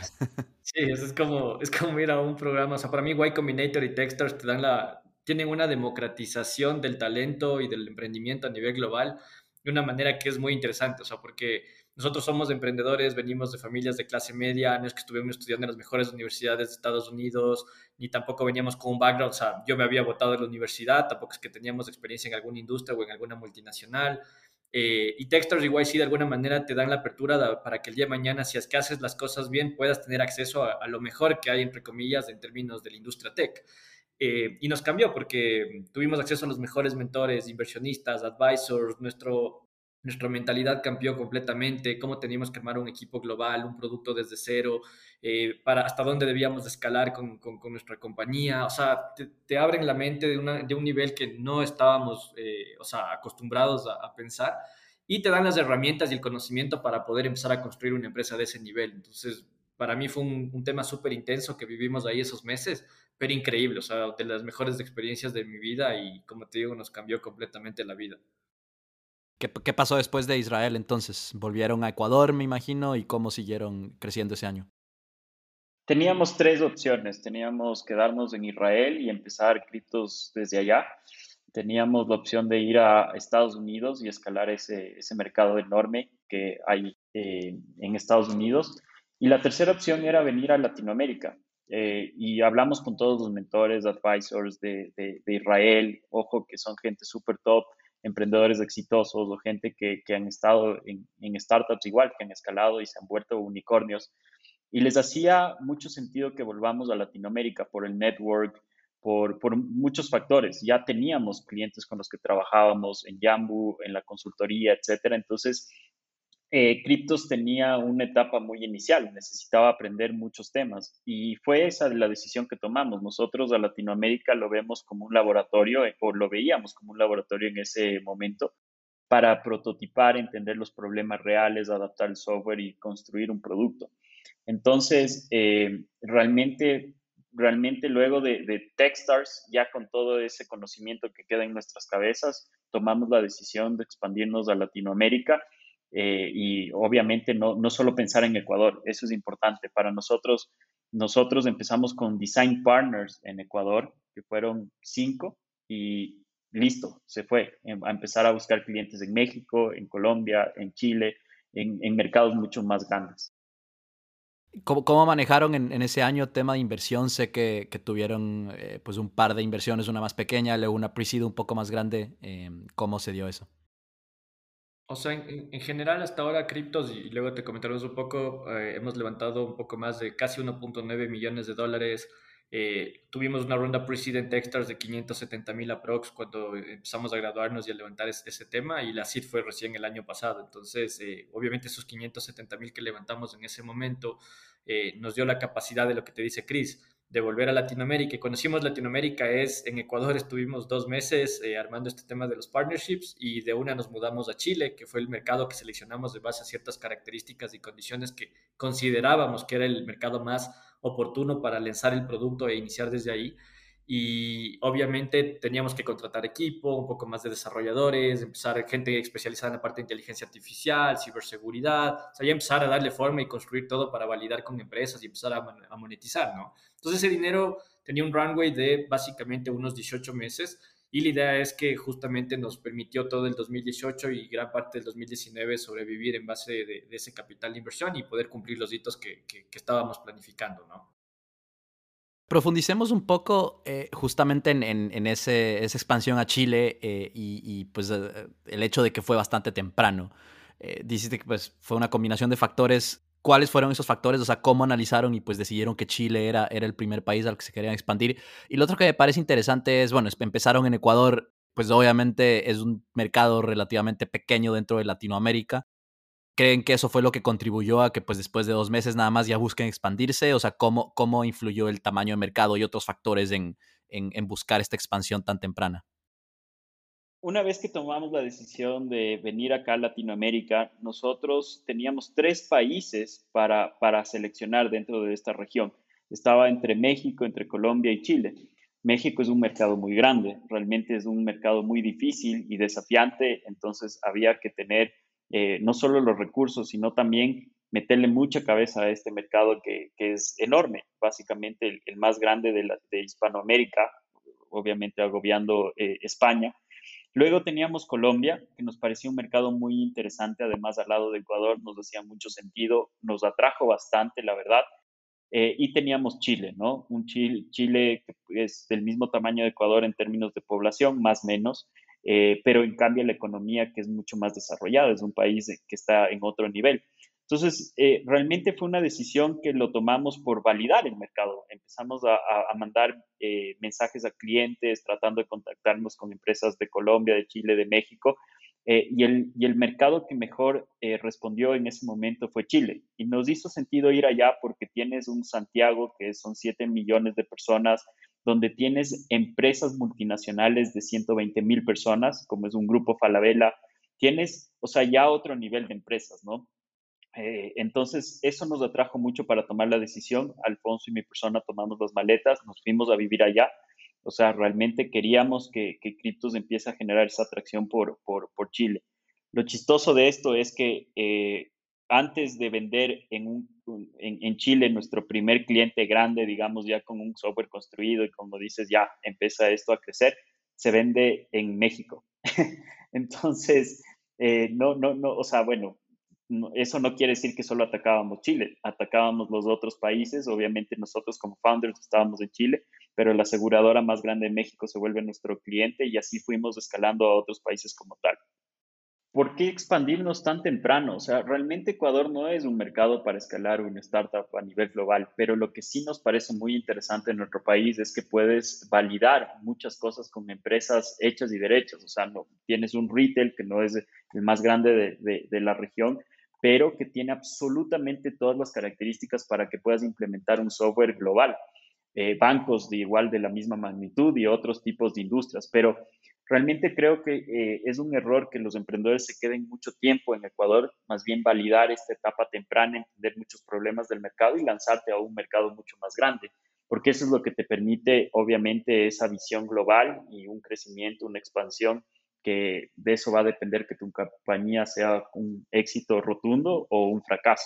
Sí, eso es como, es como ir a un programa. O sea, para mí Y Combinator y Techstars te dan la, tienen una democratización del talento y del emprendimiento a nivel global de una manera que es muy interesante, o sea, porque nosotros somos emprendedores, venimos de familias de clase media, no es que estuvimos estudiando en las mejores universidades de Estados Unidos, ni tampoco veníamos con un background, o sea, yo me había votado en la universidad, tampoco es que teníamos experiencia en alguna industria o en alguna multinacional. Eh, y Techstars y YC de alguna manera te dan la apertura para que el día de mañana, si es que haces las cosas bien, puedas tener acceso a, a lo mejor que hay, entre comillas, en términos de la industria tech. Eh, y nos cambió porque tuvimos acceso a los mejores mentores, inversionistas, advisors, nuestro, nuestra mentalidad cambió completamente, cómo teníamos que armar un equipo global, un producto desde cero, eh, para hasta dónde debíamos escalar con, con, nuestra compañía. O sea, te, abren la mente de, una, de, un nivel que no estábamos eh, o sea, acostumbrados a, pensar y te dan las herramientas y el conocimiento para poder empezar a construir una empresa de ese nivel. Entonces, para mí fue un, un tema súper intenso que vivimos ahí esos meses pero increíble, o sea, de las mejores experiencias de mi vida y como te digo, nos cambió completamente la vida. ¿Qué, ¿Qué, pasó después de Israel entonces? ¿Volvieron a Ecuador, me imagino, y cómo siguieron creciendo ese año? Teníamos tres opciones. Teníamos quedarnos en Israel y empezar criptos desde allá. Teníamos la opción de ir a Estados Unidos y escalar ese, ese mercado enorme que hay eh, en Estados Unidos. Y la tercera opción era venir a Latinoamérica. Eh, y hablamos con todos los mentores, advisors de, de, Israel, ojo, que son gente súper top, emprendedores exitosos o gente que, que han estado en, en, startups igual, que han escalado y se han vuelto unicornios. Y les hacía mucho sentido que volvamos a Latinoamérica por el network, por, por, muchos factores. Ya teníamos clientes con los que trabajábamos en Yambu, en la consultoría, etcétera. Entonces, eh, Cryptos tenía una etapa muy inicial, necesitaba aprender muchos temas y fue esa la decisión que tomamos. Nosotros a Latinoamérica lo vemos como un laboratorio, eh, o lo veíamos como un laboratorio en ese momento, para prototipar, entender los problemas reales, adaptar el software y construir un producto. Entonces, eh, realmente, realmente luego de, de Techstars, ya con todo ese conocimiento que queda en nuestras cabezas, tomamos la decisión de expandirnos a Latinoamérica eh, y obviamente no, no solo pensar en Ecuador, eso es importante. Para nosotros, nosotros empezamos con Design Partners en Ecuador, que fueron cinco, y listo, se fue em, a empezar a buscar clientes en México, en Colombia, en Chile, en, en mercados mucho más grandes. ¿Cómo, cómo manejaron en, en, ese año tema de inversión? Sé que, que tuvieron eh, pues un par de inversiones, una más pequeña, luego una pre un poco más grande. Eh, ¿Cómo se dio eso? O sea, en, general hasta ahora criptos, y luego te comentaremos un poco, eh, hemos levantado un poco más de casi 1.9 millones de dólares. Eh, tuvimos una ronda President Extras de 570 mil aprox cuando empezamos a graduarnos y a levantar ese, tema y la CID fue recién el año pasado. Entonces, eh, obviamente esos 570 mil que levantamos en ese momento nos dio la capacidad de lo que te dice Chris, de volver a Latinoamérica. Y conocimos Latinoamérica es, en Ecuador estuvimos dos meses eh, armando este tema de los partnerships y de una nos mudamos a Chile, que fue el mercado que seleccionamos de base a ciertas características y condiciones que considerábamos que era el mercado más oportuno para lanzar el producto e iniciar desde ahí y obviamente teníamos que contratar equipo, un poco más de desarrolladores, empezar gente especializada en la parte de inteligencia artificial, ciberseguridad, o sea, ya empezar a darle forma y construir todo para validar con empresas y empezar a, monetizar, ¿no? Entonces ese dinero tenía un runway de básicamente unos 18 meses y la idea es que justamente nos permitió todo el 2018 y gran parte del 2019 sobrevivir en base de, ese capital de inversión y poder cumplir los hitos que, que estábamos planificando, ¿no? Profundicemos un poco eh, justamente en, ese, esa expansión a Chile eh, y, pues eh, el hecho de que fue bastante temprano. dijiste que pues fue una combinación de factores. ¿Cuáles fueron esos factores? O sea, ¿cómo analizaron y pues decidieron que Chile era, era el primer país al que se querían expandir? Y lo otro que me parece interesante es, bueno, empezaron en Ecuador, pues obviamente es un mercado relativamente pequeño dentro de Latinoamérica creen que eso fue lo que contribuyó a que pues después de dos meses nada más ya busquen expandirse? O sea, ¿cómo, cómo influyó el tamaño de mercado y otros factores en, en, buscar esta expansión tan temprana? Una vez que tomamos la decisión de venir acá a Latinoamérica, nosotros teníamos tres países para, para seleccionar dentro de esta región. Estaba entre México, entre Colombia y Chile. México es un mercado muy grande, realmente es un mercado muy difícil y desafiante, entonces había que tener eh, no solo los recursos, sino también meterle mucha cabeza a este mercado que, es enorme, básicamente el, más grande de, Hispanoamérica, obviamente agobiando eh, España. Luego teníamos Colombia, que nos parecía un mercado muy interesante, además al lado de Ecuador nos hacía mucho sentido, nos atrajo bastante, la verdad. Eh, y teníamos Chile, ¿no? Un Chile, Chile que es del mismo tamaño de Ecuador en términos de población, más o menos, eh, pero en cambio la economía que es mucho más desarrollada, es un país que está en otro nivel. Entonces, eh, realmente fue una decisión que lo tomamos por validar el mercado. Empezamos a, mandar eh, mensajes a clientes, tratando de contactarnos con empresas de Colombia, de Chile, de México, y, el, y el mercado que mejor respondió en ese momento fue Chile. Y nos hizo sentido ir allá porque tienes un Santiago que son 7 millones de personas, donde tienes empresas multinacionales de 120 mil personas, como es un grupo Falabella, tienes, o sea, ya otro nivel de empresas, ¿no? Eh, entonces, eso nos atrajo mucho para tomar la decisión. Alfonso y mi persona tomamos las maletas, nos fuimos a vivir allá. O sea, realmente queríamos que, que empiece a generar esa atracción por, por, por Chile. Lo chistoso de esto es que eh, antes de vender en, en, Chile nuestro primer cliente grande, digamos ya con un software construido y como dices, ya empieza esto a crecer, se vende en México. Entonces, eh, no, no, no, o sea, bueno, eso no quiere decir que solo atacábamos Chile, atacábamos los otros países, obviamente nosotros como founders estábamos en Chile, pero la aseguradora más grande de México se vuelve nuestro cliente y así fuimos escalando a otros países como tal. ¿Por qué expandirnos tan temprano? O sea, realmente Ecuador no es un mercado para escalar una startup a nivel global, pero lo que sí nos parece muy interesante en nuestro país es que puedes validar muchas cosas con empresas hechas y derechas. O sea, no, tienes un retail que no es el más grande de, la región, pero que tiene absolutamente todas las características para que puedas implementar un software global. Eh, bancos de igual de la misma magnitud y otros tipos de industrias, pero Realmente creo que eh, es un error que los emprendedores se queden mucho tiempo en Ecuador, más bien validar esta etapa temprana, entender muchos problemas del mercado y lanzarte a un mercado mucho más grande, porque eso es lo que te permite, obviamente, esa visión global y un crecimiento, una expansión, que de eso va a depender que tu compañía sea un éxito rotundo o un fracaso.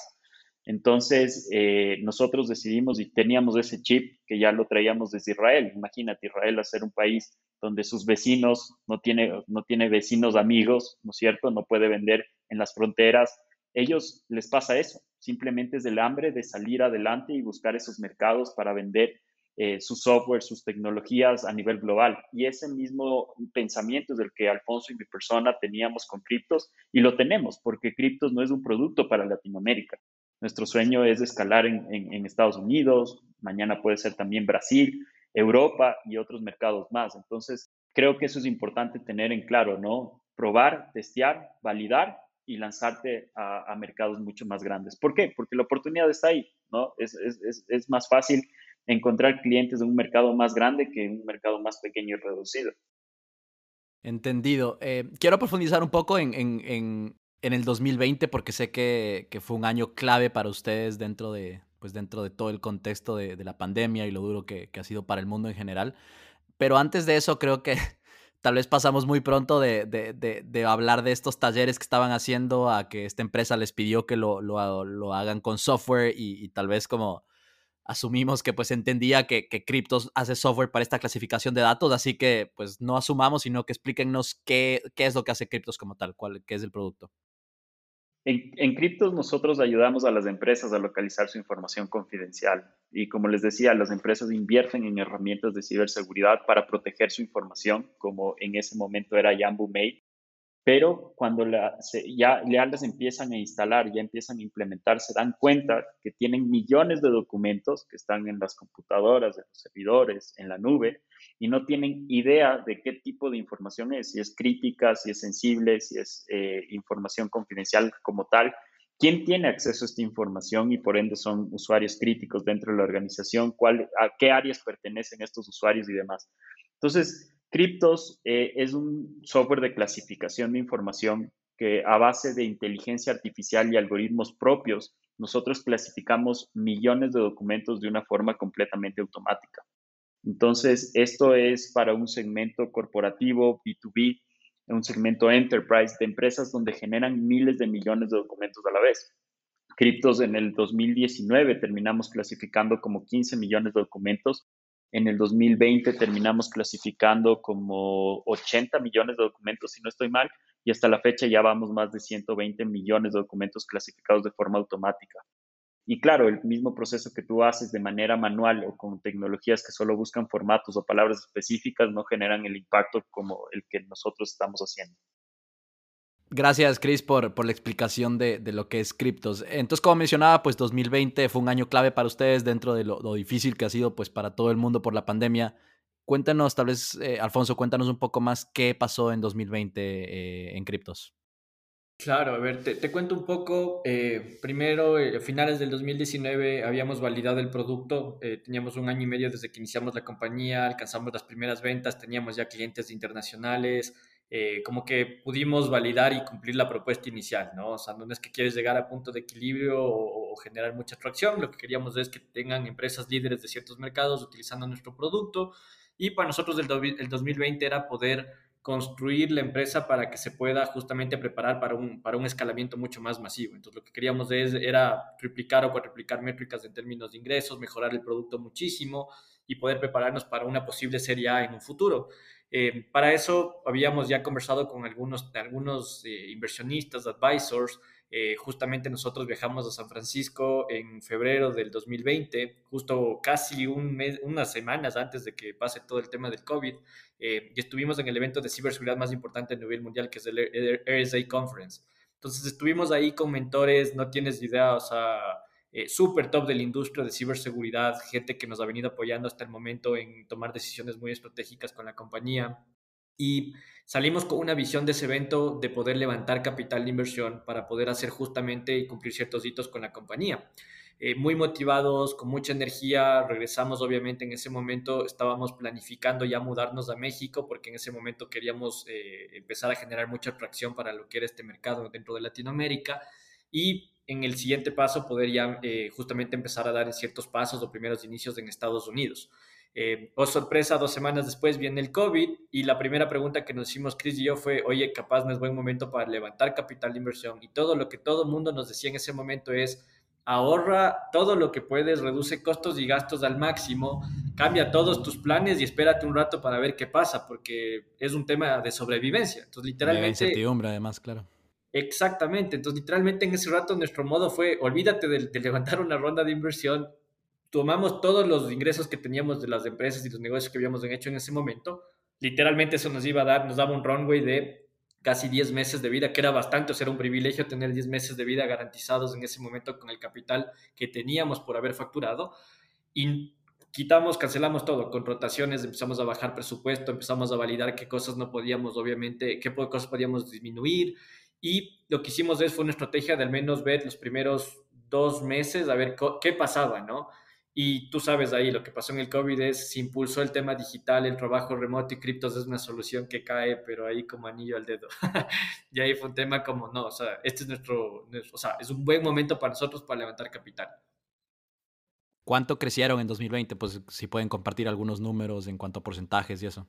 Entonces, eh, nosotros decidimos y teníamos ese chip que ya lo traíamos desde Israel. Imagínate Israel a ser un país donde sus vecinos no tiene, no tiene vecinos amigos, ¿no es cierto? No puede vender en las fronteras. Ellos les pasa eso, simplemente es del hambre de salir adelante y buscar esos mercados para vender eh, su software, sus tecnologías a nivel global. Y ese mismo pensamiento es el que Alfonso y mi persona teníamos con criptos y lo tenemos porque criptos no es un producto para Latinoamérica. Nuestro sueño es escalar en, Estados Unidos, mañana puede ser también Brasil, Europa y otros mercados más. Entonces, creo que eso es importante tener en claro, ¿no? Probar, testear, validar y lanzarte a, mercados mucho más grandes. ¿Por qué? Porque la oportunidad está ahí, ¿no? Es, más fácil encontrar clientes en un mercado más grande que en un mercado más pequeño y reducido. Entendido. Eh, quiero profundizar un poco en, en el 2020 porque sé que, fue un año clave para ustedes dentro de, pues dentro de todo el contexto de, la pandemia y lo duro que, ha sido para el mundo en general. Pero antes de eso, creo que tal vez pasamos muy pronto de, hablar de estos talleres que estaban haciendo a que esta empresa les pidió que lo hagan con software y, tal vez como asumimos que pues entendía que, que Cryptos hace software para esta clasificación de datos, así que pues no asumamos, sino que explíquennos qué, qué es lo que hace Cryptos como tal, cuál, qué es el producto. En, en Cryptos nosotros ayudamos a las empresas a localizar su información confidencial. Y como les decía, las empresas invierten en herramientas de ciberseguridad para proteger su información, como en ese momento era Yambu Mail, pero cuando ya, ya las empiezan a instalar, ya empiezan a implementar, se dan cuenta que tienen millones de documentos que están en las computadoras, en los servidores, en la nube, y no tienen idea de qué tipo de información es, si es crítica, si es sensible, si es eh, información confidencial como tal. ¿Quién tiene acceso a esta información y por ende son usuarios críticos dentro de la organización? ¿Cuál, ¿A qué áreas pertenecen estos usuarios y demás? Entonces, Cryptos eh, es un software de clasificación de información que a base de inteligencia artificial y algoritmos propios, nosotros clasificamos millones de documentos de una forma completamente automática. Entonces, esto es para un segmento corporativo B2B, un segmento enterprise de empresas donde generan miles de millones de documentos a la vez. Cryptos en el 2019 terminamos clasificando como 15 millones de documentos en el 2020 terminamos clasificando como 80 millones de documentos, si no estoy mal, y hasta la fecha ya vamos más de 120 millones de documentos clasificados de forma automática. Y claro, el mismo proceso que tú haces de manera manual o con tecnologías que solo buscan formatos o palabras específicas no generan el impacto como el que nosotros estamos haciendo. Gracias, Chris, por, por la explicación de, de, lo que es criptos. Entonces, como mencionaba, pues 2020 fue un año clave para ustedes dentro de lo, difícil que ha sido pues para todo el mundo por la pandemia. Cuéntanos, tal vez, eh, Alfonso, cuéntanos un poco más qué pasó en 2020 eh, en criptos. Claro, a ver, te, cuento un poco. Eh, primero, a finales del 2019 habíamos validado el producto, teníamos un año y medio desde que iniciamos la compañía, alcanzamos las primeras ventas, teníamos ya clientes internacionales, eh, como que pudimos validar y cumplir la propuesta inicial, ¿no? O sea, no es que quieres llegar a punto de equilibrio o, generar mucha atracción, lo que queríamos es que tengan empresas líderes de ciertos mercados utilizando nuestro producto y para nosotros el, el 2020 era poder construir la empresa para que se pueda justamente preparar para un, para un escalamiento mucho más masivo. Entonces, lo que queríamos es, era triplicar o cuatriplicar métricas en términos de ingresos, mejorar el producto muchísimo y poder prepararnos para una posible serie A en un futuro. Eh, para eso habíamos ya conversado con algunos, algunos eh, inversionistas, advisors. Eh, justamente nosotros viajamos a San Francisco en febrero del 2020, justo casi un mes, unas semanas antes de que pase todo el tema del COVID, y estuvimos en el evento de ciberseguridad más importante a nivel mundial, que es el RSA Conference. Entonces estuvimos ahí con mentores, no tienes idea, o sea, eh, súper top de la industria de ciberseguridad, gente que nos ha venido apoyando hasta el momento en tomar decisiones muy estratégicas con la compañía. Y salimos con una visión de ese evento de poder levantar capital de inversión para poder hacer justamente y cumplir ciertos hitos con la compañía. Eh, muy motivados, con mucha energía, regresamos obviamente en ese momento, estábamos planificando ya mudarnos a México porque en ese momento queríamos eh, empezar a generar mucha atracción para lo que era este mercado dentro de Latinoamérica y en el siguiente paso poder ya eh, justamente empezar a dar ciertos pasos o primeros inicios en Estados Unidos. Eh, oh sorpresa, dos semanas después viene el COVID y la primera pregunta que nos hicimos Chris y yo fue, oye, capaz no es buen momento para levantar capital de inversión. Y todo lo que todo el mundo nos decía en ese momento es, ahorra todo lo que puedes, reduce costos y gastos al máximo, cambia todos tus planes y espérate un rato para ver qué pasa, porque es un tema de sobrevivencia. Entonces, literalmente... incertidumbre, además, claro. Exactamente, entonces literalmente en ese rato nuestro modo fue, olvídate de, levantar una ronda de inversión, tomamos todos los ingresos que teníamos de las empresas y los negocios que habíamos hecho en ese momento, literalmente eso nos iba a dar, nos daba un runway de casi 10 meses de vida, que era bastante, o sea, era un privilegio tener 10 meses de vida garantizados en ese momento con el capital que teníamos por haber facturado. Y quitamos, cancelamos todo, con rotaciones empezamos a bajar presupuesto, empezamos a validar qué cosas no podíamos, obviamente, qué cosas podíamos disminuir. Y lo que hicimos es, fue una estrategia de al menos ver los primeros dos meses, a ver qué pasaba, ¿no? Y tú sabes ahí, lo que pasó en el COVID es, se impulsó el tema digital, el trabajo remoto y criptos es una solución que cae, pero ahí como anillo al dedo. y ahí fue un tema como, no, o sea, este es nuestro, o sea, es un buen momento para nosotros para levantar capital. ¿Cuánto crecieron en 2020? Pues si pueden compartir algunos números en cuanto a porcentajes y eso.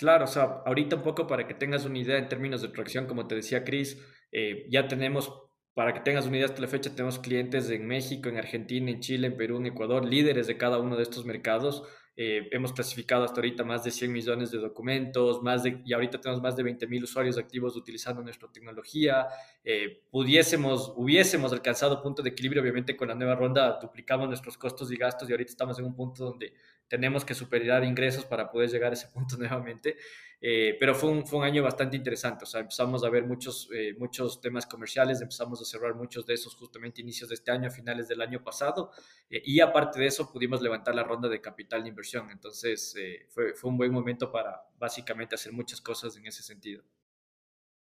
Claro, o sea, ahorita un poco para que tengas una idea en términos de tracción, como te decía Chris, eh, ya tenemos para que tengas una idea, hasta la fecha tenemos clientes en México, en Argentina, en Chile, en Perú, en Ecuador, líderes de cada uno de estos mercados. Eh, hemos clasificado hasta ahorita más de 100 millones de documentos, más de, y ahorita tenemos más de 20 mil usuarios activos utilizando nuestra tecnología. Eh, pudiésemos, hubiésemos alcanzado punto de equilibrio, obviamente con la nueva ronda duplicamos nuestros costos y gastos y ahorita estamos en un punto donde tenemos que superar ingresos para poder llegar a ese punto nuevamente. Eh, pero fue un, fue un, año bastante interesante, o sea, empezamos a ver muchos, eh, muchos temas comerciales, empezamos a cerrar muchos de esos justamente inicios de este año, finales del año pasado, eh, y aparte de eso pudimos levantar la ronda de capital de inversión, entonces fue, fue un buen momento para básicamente hacer muchas cosas en ese sentido.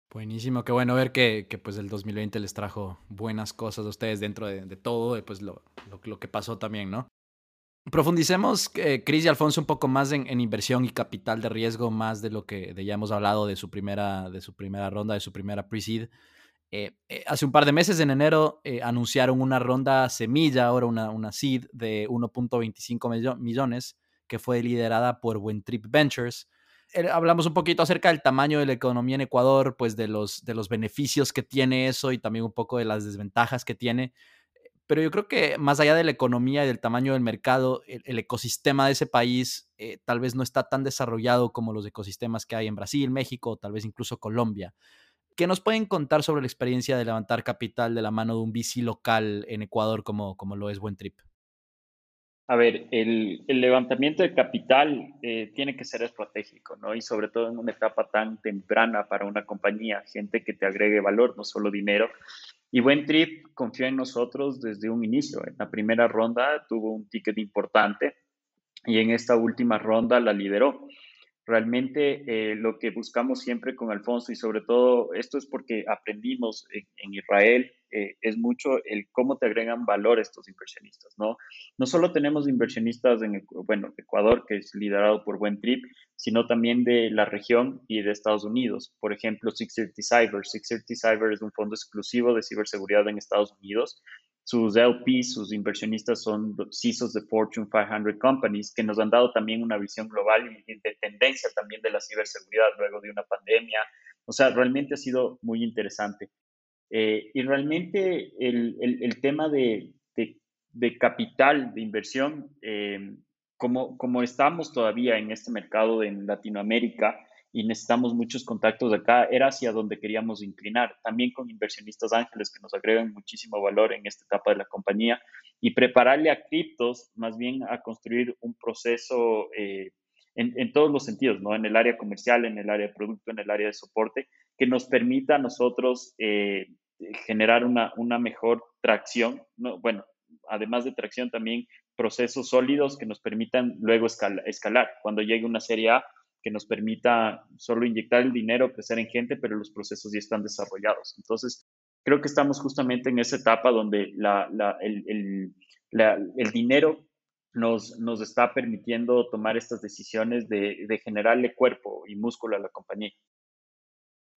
Buenísimo, qué bueno ver que, que, pues el 2020 les trajo buenas cosas a ustedes dentro de, de todo, pues lo, lo, lo, que pasó también, ¿no? Profundicemos, eh, Cris y Alfonso, un poco más en, inversión y capital de riesgo, más de lo que ya hemos hablado de su primera, de su primera ronda, de su primera pre-seed. Eh, eh, hace un par de meses, en enero, anunciaron una ronda semilla, ahora una, una seed de 1.25 millones, que fue liderada por Trip Ventures. hablamos un poquito acerca del tamaño de la economía en Ecuador, pues de los, de los beneficios que tiene eso y también un poco de las desventajas que tiene pero yo creo que más allá de la economía y del tamaño del mercado, el, ecosistema de ese país eh, tal vez no está tan desarrollado como los ecosistemas que hay en Brasil, México, tal vez incluso Colombia. ¿Qué nos pueden contar sobre la experiencia de levantar capital de la mano de un VC local en Ecuador como, como lo es Buen Trip? A ver, el, levantamiento de capital eh, tiene que ser estratégico, ¿no? Y sobre todo en una etapa tan temprana para una compañía, gente que te agregue valor, no solo dinero. Y Buen Trip confió en nosotros desde un inicio. En la primera ronda tuvo un ticket importante y en esta última ronda la lideró. Realmente eh, lo que buscamos siempre con Alfonso y sobre todo esto es porque aprendimos en, Israel, eh, es mucho el cómo te agregan valor estos inversionistas, ¿no? No solo tenemos inversionistas en, bueno, Ecuador, que es liderado por Buen Trip, sino también de la región y de Estados Unidos. Por ejemplo, 630 Cyber. 630 Cyber es un fondo exclusivo de ciberseguridad en Estados Unidos sus LPs, sus inversionistas son CISOs de Fortune 500 Companies, que nos han dado también una visión global y de tendencia también de la ciberseguridad luego de una pandemia. O sea, realmente ha sido muy interesante. Eh, y realmente el, el, tema de, de, de, capital de inversión, eh, como, como estamos todavía en este mercado en Latinoamérica, y necesitamos muchos contactos acá, era hacia donde queríamos inclinar, también con inversionistas ángeles que nos agregan muchísimo valor en esta etapa de la compañía y prepararle a criptos más bien a construir un proceso eh, en, en, todos los sentidos, ¿no? En el área comercial, en el área de producto, en el área de soporte, que nos permita a nosotros eh, generar una, una mejor tracción, ¿no? bueno, además de tracción también procesos sólidos que nos permitan luego escalar. Cuando llegue una serie A, que nos permita solo inyectar el dinero, crecer en gente, pero los procesos ya están desarrollados. Entonces, creo que estamos justamente en esa etapa donde la, el, el, el, dinero nos, nos está permitiendo tomar estas decisiones de, de, generarle cuerpo y músculo a la compañía.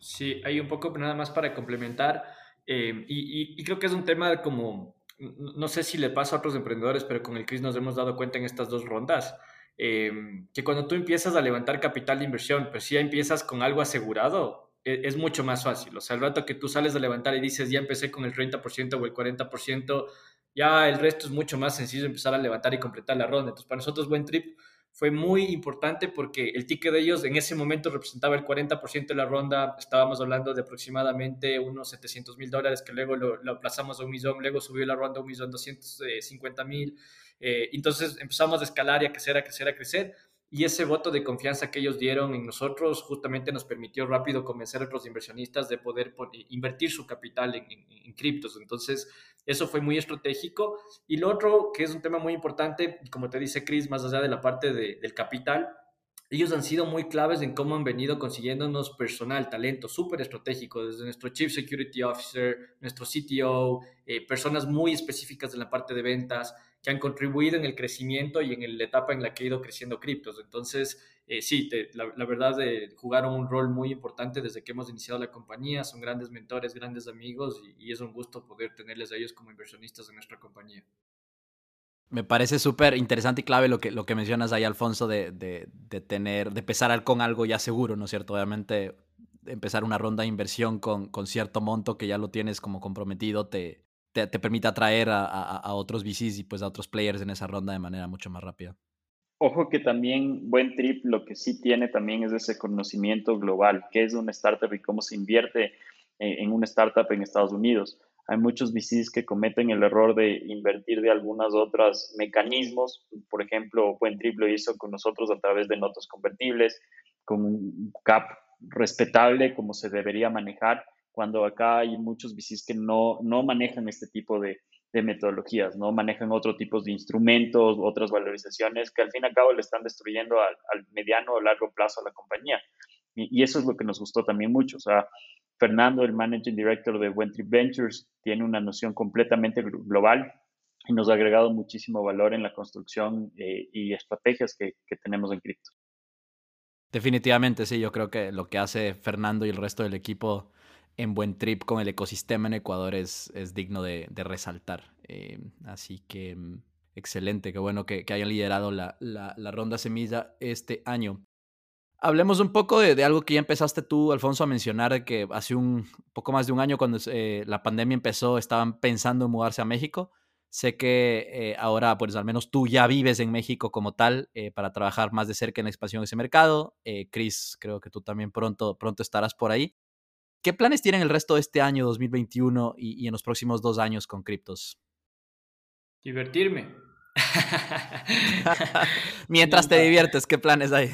Sí, hay un poco nada más para complementar, eh, y, y, creo que es un tema como, no sé si le pasa a otros emprendedores, pero con el Chris nos hemos dado cuenta en estas dos rondas Em, que cuando tú empiezas a levantar capital de inversión, pues si ya empiezas con algo asegurado, e, es, mucho más fácil. O sea, el rato que tú sales a levantar y dices, ya empecé con el 30% o el 40%, ya el resto es mucho más sencillo empezar a levantar y completar la ronda. Entonces, para nosotros, Buen Trip fue muy importante porque el ticket de ellos en ese momento representaba el 40% de la ronda, estábamos hablando de aproximadamente unos 700 mil dólares que luego lo, lo, aplazamos a un millón, luego subió la ronda a un millón 250 mil, eh, entonces empezamos a escalar y a crecer, a crecer, a crecer y ese voto de confianza que ellos dieron en nosotros justamente nos permitió rápido convencer a otros inversionistas de poder invertir su capital en, criptos. Entonces, eso fue muy estratégico. Y lo otro, que es un tema muy importante, como te dice Chris, más allá de la parte del capital, ellos han sido muy claves en cómo han venido consiguiéndonos personal, talento súper estratégico, desde nuestro Chief Security Officer, nuestro CTO, eh, personas muy específicas en la parte de ventas que han contribuido en el crecimiento y en la etapa en la que ha ido creciendo criptos. Entonces, eh, sí, la, verdad eh, jugaron un rol muy importante desde que hemos iniciado la compañía, son grandes mentores, grandes amigos y, es un gusto poder tenerles a ellos como inversionistas en nuestra compañía. Me parece súper interesante y clave lo que, lo que mencionas ahí, Alfonso, de, de, tener, de empezar con algo ya seguro, ¿no es cierto? Obviamente, empezar una ronda de inversión con, con cierto monto que ya lo tienes como comprometido te, te, permite atraer a, otros VCs y pues a otros players en esa ronda de manera mucho más rápida. Ojo que también Buen Trip lo que sí tiene también es ese conocimiento global, qué es una startup y cómo se invierte en, una startup en Estados Unidos. Hay muchos VCs que cometen el error de invertir de algunas otras mecanismos. Por ejemplo, Buen Trip lo hizo con nosotros a través de notas convertibles, con un cap respetable como se debería manejar cuando acá hay muchos VCs que no, no manejan este tipo de, de metodologías, no manejan otro tipo de instrumentos, otras valorizaciones que al fin y al cabo le están destruyendo al, mediano o largo plazo a la compañía. Y, eso es lo que nos gustó también mucho. O sea, Fernando, el Managing Director de Wentrip Ventures, tiene una noción completamente global y nos ha agregado muchísimo valor en la construcción eh, y estrategias que, que tenemos en cripto. Definitivamente, sí, yo creo que lo que hace Fernando y el resto del equipo en buen trip con el ecosistema en Ecuador es, es digno de, resaltar. Eh, así que mm, excelente, qué bueno que, hayan liderado la, la, ronda semilla este año. Hablemos un poco de, algo que ya empezaste tú, Alfonso, a mencionar, que hace un poco más de un año cuando eh, la pandemia empezó, estaban pensando en mudarse a México. Sé que eh, ahora, pues al menos tú ya vives en México como tal para trabajar más de cerca en la expansión de ese mercado. Chris, creo que tú también pronto, pronto estarás por ahí. ¿Qué planes tienen el resto de este año 2021 y, en los próximos dos años con criptos? Divertirme. Mientras te diviertes, ¿qué planes hay?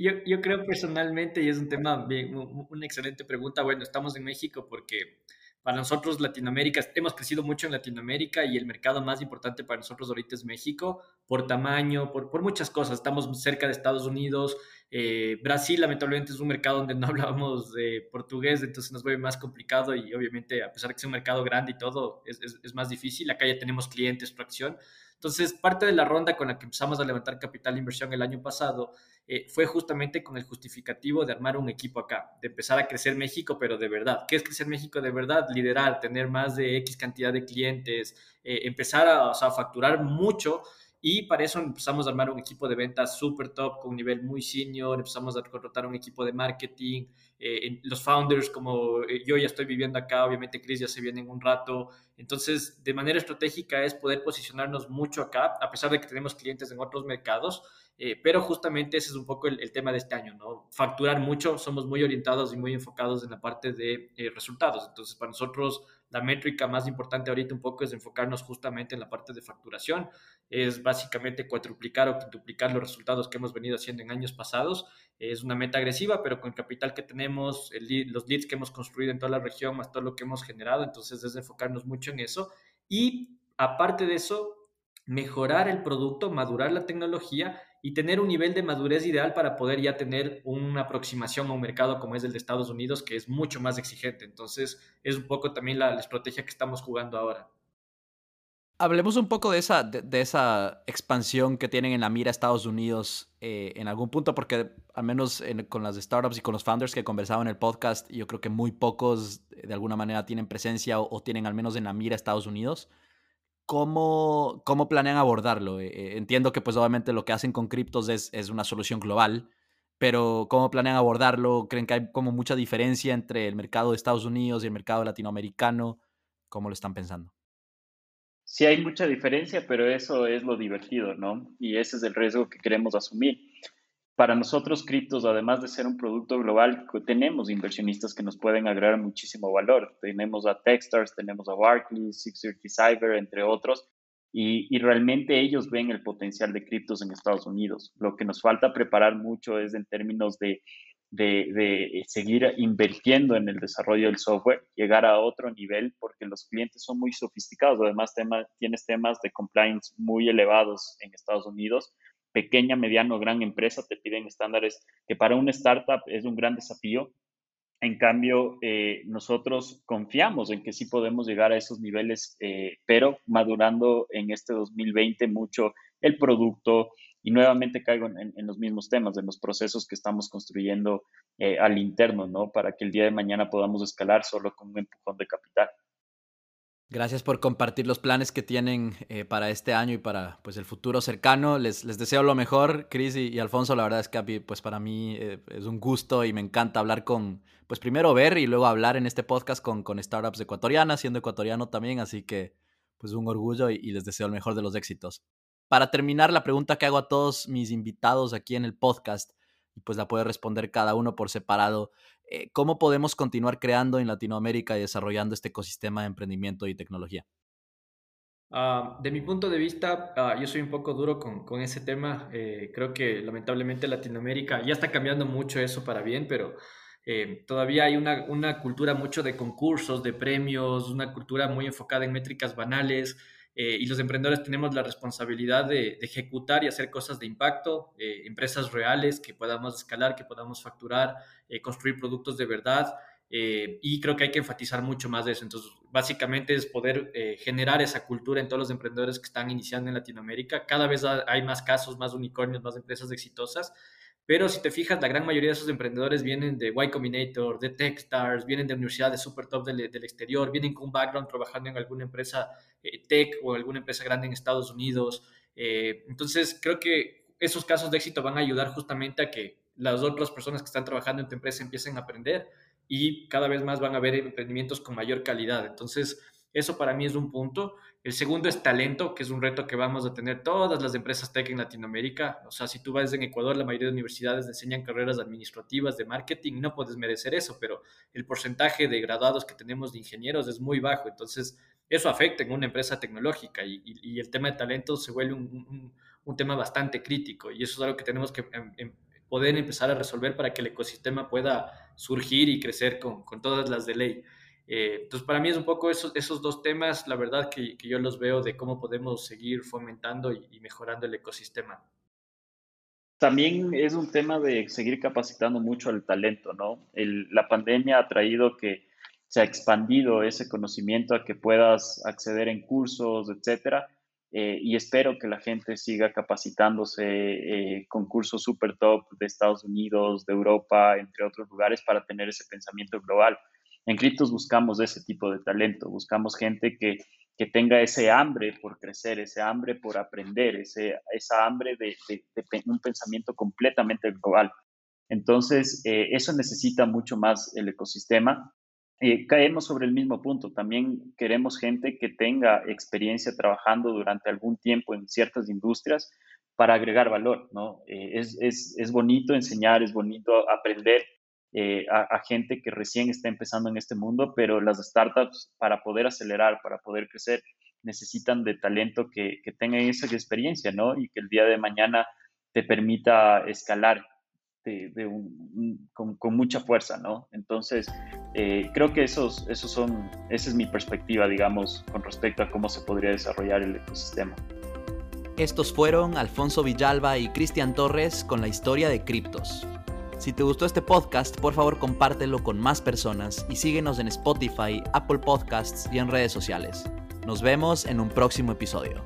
yo, yo, creo personalmente, y es un tema, una excelente pregunta, bueno, estamos en México porque para nosotros Latinoamérica, hemos crecido mucho en Latinoamérica y el mercado más importante para nosotros ahorita es México, por tamaño, por, por muchas cosas. Estamos cerca de Estados Unidos, eh, Brasil lamentablemente es un mercado donde no hablamos de portugués, entonces nos vuelve más complicado y obviamente a pesar de que es un mercado grande y todo, es, es, es más difícil. Acá ya tenemos clientes, tracción. Entonces, parte de la ronda con la que empezamos a levantar capital de inversión el año pasado eh, fue justamente con el justificativo de armar un equipo acá, de empezar a crecer México, pero de verdad. ¿Qué es crecer México de verdad? Liderar, tener más de X cantidad de clientes, eh, empezar a, a facturar mucho. Y para eso empezamos a armar un equipo de ventas súper top, con un nivel muy senior, empezamos a contratar un equipo de marketing, eh, los founders, como yo ya estoy viviendo acá, obviamente Chris ya se viene en un rato. Entonces, de manera estratégica es poder posicionarnos mucho acá, a pesar de que tenemos clientes en otros mercados, eh, pero justamente ese es un poco el, tema de este año, ¿no? Facturar mucho, somos muy orientados y muy enfocados en la parte de eh, resultados. Entonces, para nosotros, la métrica más importante ahorita un poco es enfocarnos justamente en la parte de facturación. Es básicamente cuatriplicar o quintuplicar los resultados que hemos venido haciendo en años pasados. Es una meta agresiva, pero con el capital que tenemos, los leads que hemos construido en toda la región, más todo lo que hemos generado, entonces es enfocarnos mucho en eso. Y aparte de eso, mejorar el producto, madurar la tecnología y tener un nivel de madurez ideal para poder ya tener una aproximación a un mercado como es el de Estados Unidos, que es mucho más exigente. Entonces, es un poco también la, estrategia que estamos jugando ahora. Hablemos un poco de esa, de, esa expansión que tienen en la mira Estados Unidos eh, en algún punto, porque al menos con las startups y con los founders que he conversado en el podcast, yo creo que muy pocos de alguna manera tienen presencia o, o tienen al menos en la mira Estados Unidos. ¿Cómo, cómo planean abordarlo? Eh, eh, entiendo que pues obviamente lo que hacen con criptos es, es, una solución global, pero ¿cómo planean abordarlo? ¿Creen que hay como mucha diferencia entre el mercado de Estados Unidos y el mercado latinoamericano? ¿Cómo lo están pensando? sí hay mucha diferencia, pero eso es lo divertido, ¿no? Y ese es el riesgo que queremos asumir. Para nosotros, criptos, además de ser un producto global, tenemos inversionistas que nos pueden agregar muchísimo valor. Tenemos a Techstars, tenemos a Barclays, 630 Cyber, entre otros, y, y, realmente ellos ven el potencial de criptos en Estados Unidos. Lo que nos falta preparar mucho es en términos de de, seguir invirtiendo en el desarrollo del software, llegar a otro nivel, porque los clientes son muy sofisticados. Además, tema, tienes temas de compliance muy elevados en Estados Unidos. Pequeña, mediano, gran empresa te piden estándares que para una startup es un gran desafío. En cambio, eh, nosotros confiamos en que sí podemos llegar a esos niveles, eh, pero madurando en este 2020 mucho el producto, y nuevamente caigo en, los mismos temas, en los procesos que estamos construyendo eh, al interno, ¿no? Para que el día de mañana podamos escalar solo con un empujón de capital. Gracias por compartir los planes que tienen eh, para este año y para pues, el futuro cercano. Les, les deseo lo mejor, Cris y, Alfonso. La verdad es que pues, para mí eh, es un gusto y me encanta hablar con, pues primero ver y luego hablar en este podcast con, con startups ecuatorianas, siendo ecuatoriano también. Así que pues un orgullo y les deseo el mejor de los éxitos para terminar, la pregunta que hago a todos mis invitados aquí en el podcast, y pues la puede responder cada uno por separado, eh, ¿cómo podemos continuar creando en Latinoamérica y desarrollando este ecosistema de emprendimiento y tecnología? Ah, de mi punto de vista, ah, yo soy un poco duro con, con ese tema. Eh, creo que lamentablemente Latinoamérica ya está cambiando mucho eso para bien, pero eh, todavía hay una, una, cultura mucho de concursos, de premios, una cultura muy enfocada en métricas banales. Eh, y los emprendedores tenemos la responsabilidad de, ejecutar y hacer cosas de impacto, eh, empresas reales que podamos escalar, que podamos facturar, eh, construir productos de verdad. y creo que hay que enfatizar mucho más de eso. Entonces, básicamente es poder generar esa cultura en todos los emprendedores que están iniciando en Latinoamérica. Cada vez hay más casos, más unicornios, más empresas exitosas pero si te fijas, la gran mayoría de esos emprendedores vienen de Y Combinator, de Techstars, vienen de universidades super top del, exterior, vienen con un background trabajando en alguna empresa eh, tech o alguna empresa grande en Estados Unidos. Eh, entonces, creo que esos casos de éxito van a ayudar justamente a que las otras personas que están trabajando en tu empresa empiecen a aprender y cada vez más van a ver emprendimientos con mayor calidad. Entonces, eso para mí es un punto. El segundo es talento, que es un reto que vamos a tener todas las empresas tech en Latinoamérica. O sea, si tú vas en Ecuador, la mayoría de universidades enseñan carreras administrativas de marketing, no puedes merecer eso, pero el porcentaje de graduados que tenemos de ingenieros es muy bajo. Entonces, eso afecta en una empresa tecnológica y, el tema de talento se vuelve un, tema bastante crítico y eso es algo que tenemos que em, em, poder empezar a resolver para que el ecosistema pueda surgir y crecer con, con todas las de ley. Eh, entonces, para mí es un poco esos, esos dos temas, la verdad, que, que, yo los veo de cómo podemos seguir fomentando y, mejorando el ecosistema. También es un tema de seguir capacitando mucho al talento, ¿no? La pandemia ha traído que se ha expandido ese conocimiento a que puedas acceder en cursos, etcétera. Eh, y espero que la gente siga capacitándose eh, con cursos super top de Estados Unidos, de Europa, entre otros lugares, para tener ese pensamiento global. En Criptos buscamos ese tipo de talento, buscamos gente que, tenga ese hambre por crecer, ese hambre por aprender, ese, esa hambre de, un pensamiento completamente global. Entonces, eh, eso necesita mucho más el ecosistema. Eh, caemos sobre el mismo punto. También queremos gente que tenga experiencia trabajando durante algún tiempo en ciertas industrias para agregar valor, ¿no? Eh, es, es, es, bonito enseñar, es bonito aprender, eh, a, gente que recién está empezando en este mundo, pero las startups para poder acelerar, para poder crecer, necesitan de talento que, que tenga esa experiencia, ¿no? Y que el día de mañana te permita escalar de, con, mucha fuerza, ¿no? Entonces, eh, creo que esos, esos son, esa es mi perspectiva, digamos, con respecto a cómo se podría desarrollar el ecosistema. Estos fueron Alfonso Villalba y Cristian Torres con la historia de Criptos. Si te gustó este podcast, por favor compártelo con más personas y síguenos en Spotify, Apple Podcasts y en redes sociales. Nos vemos en un próximo episodio.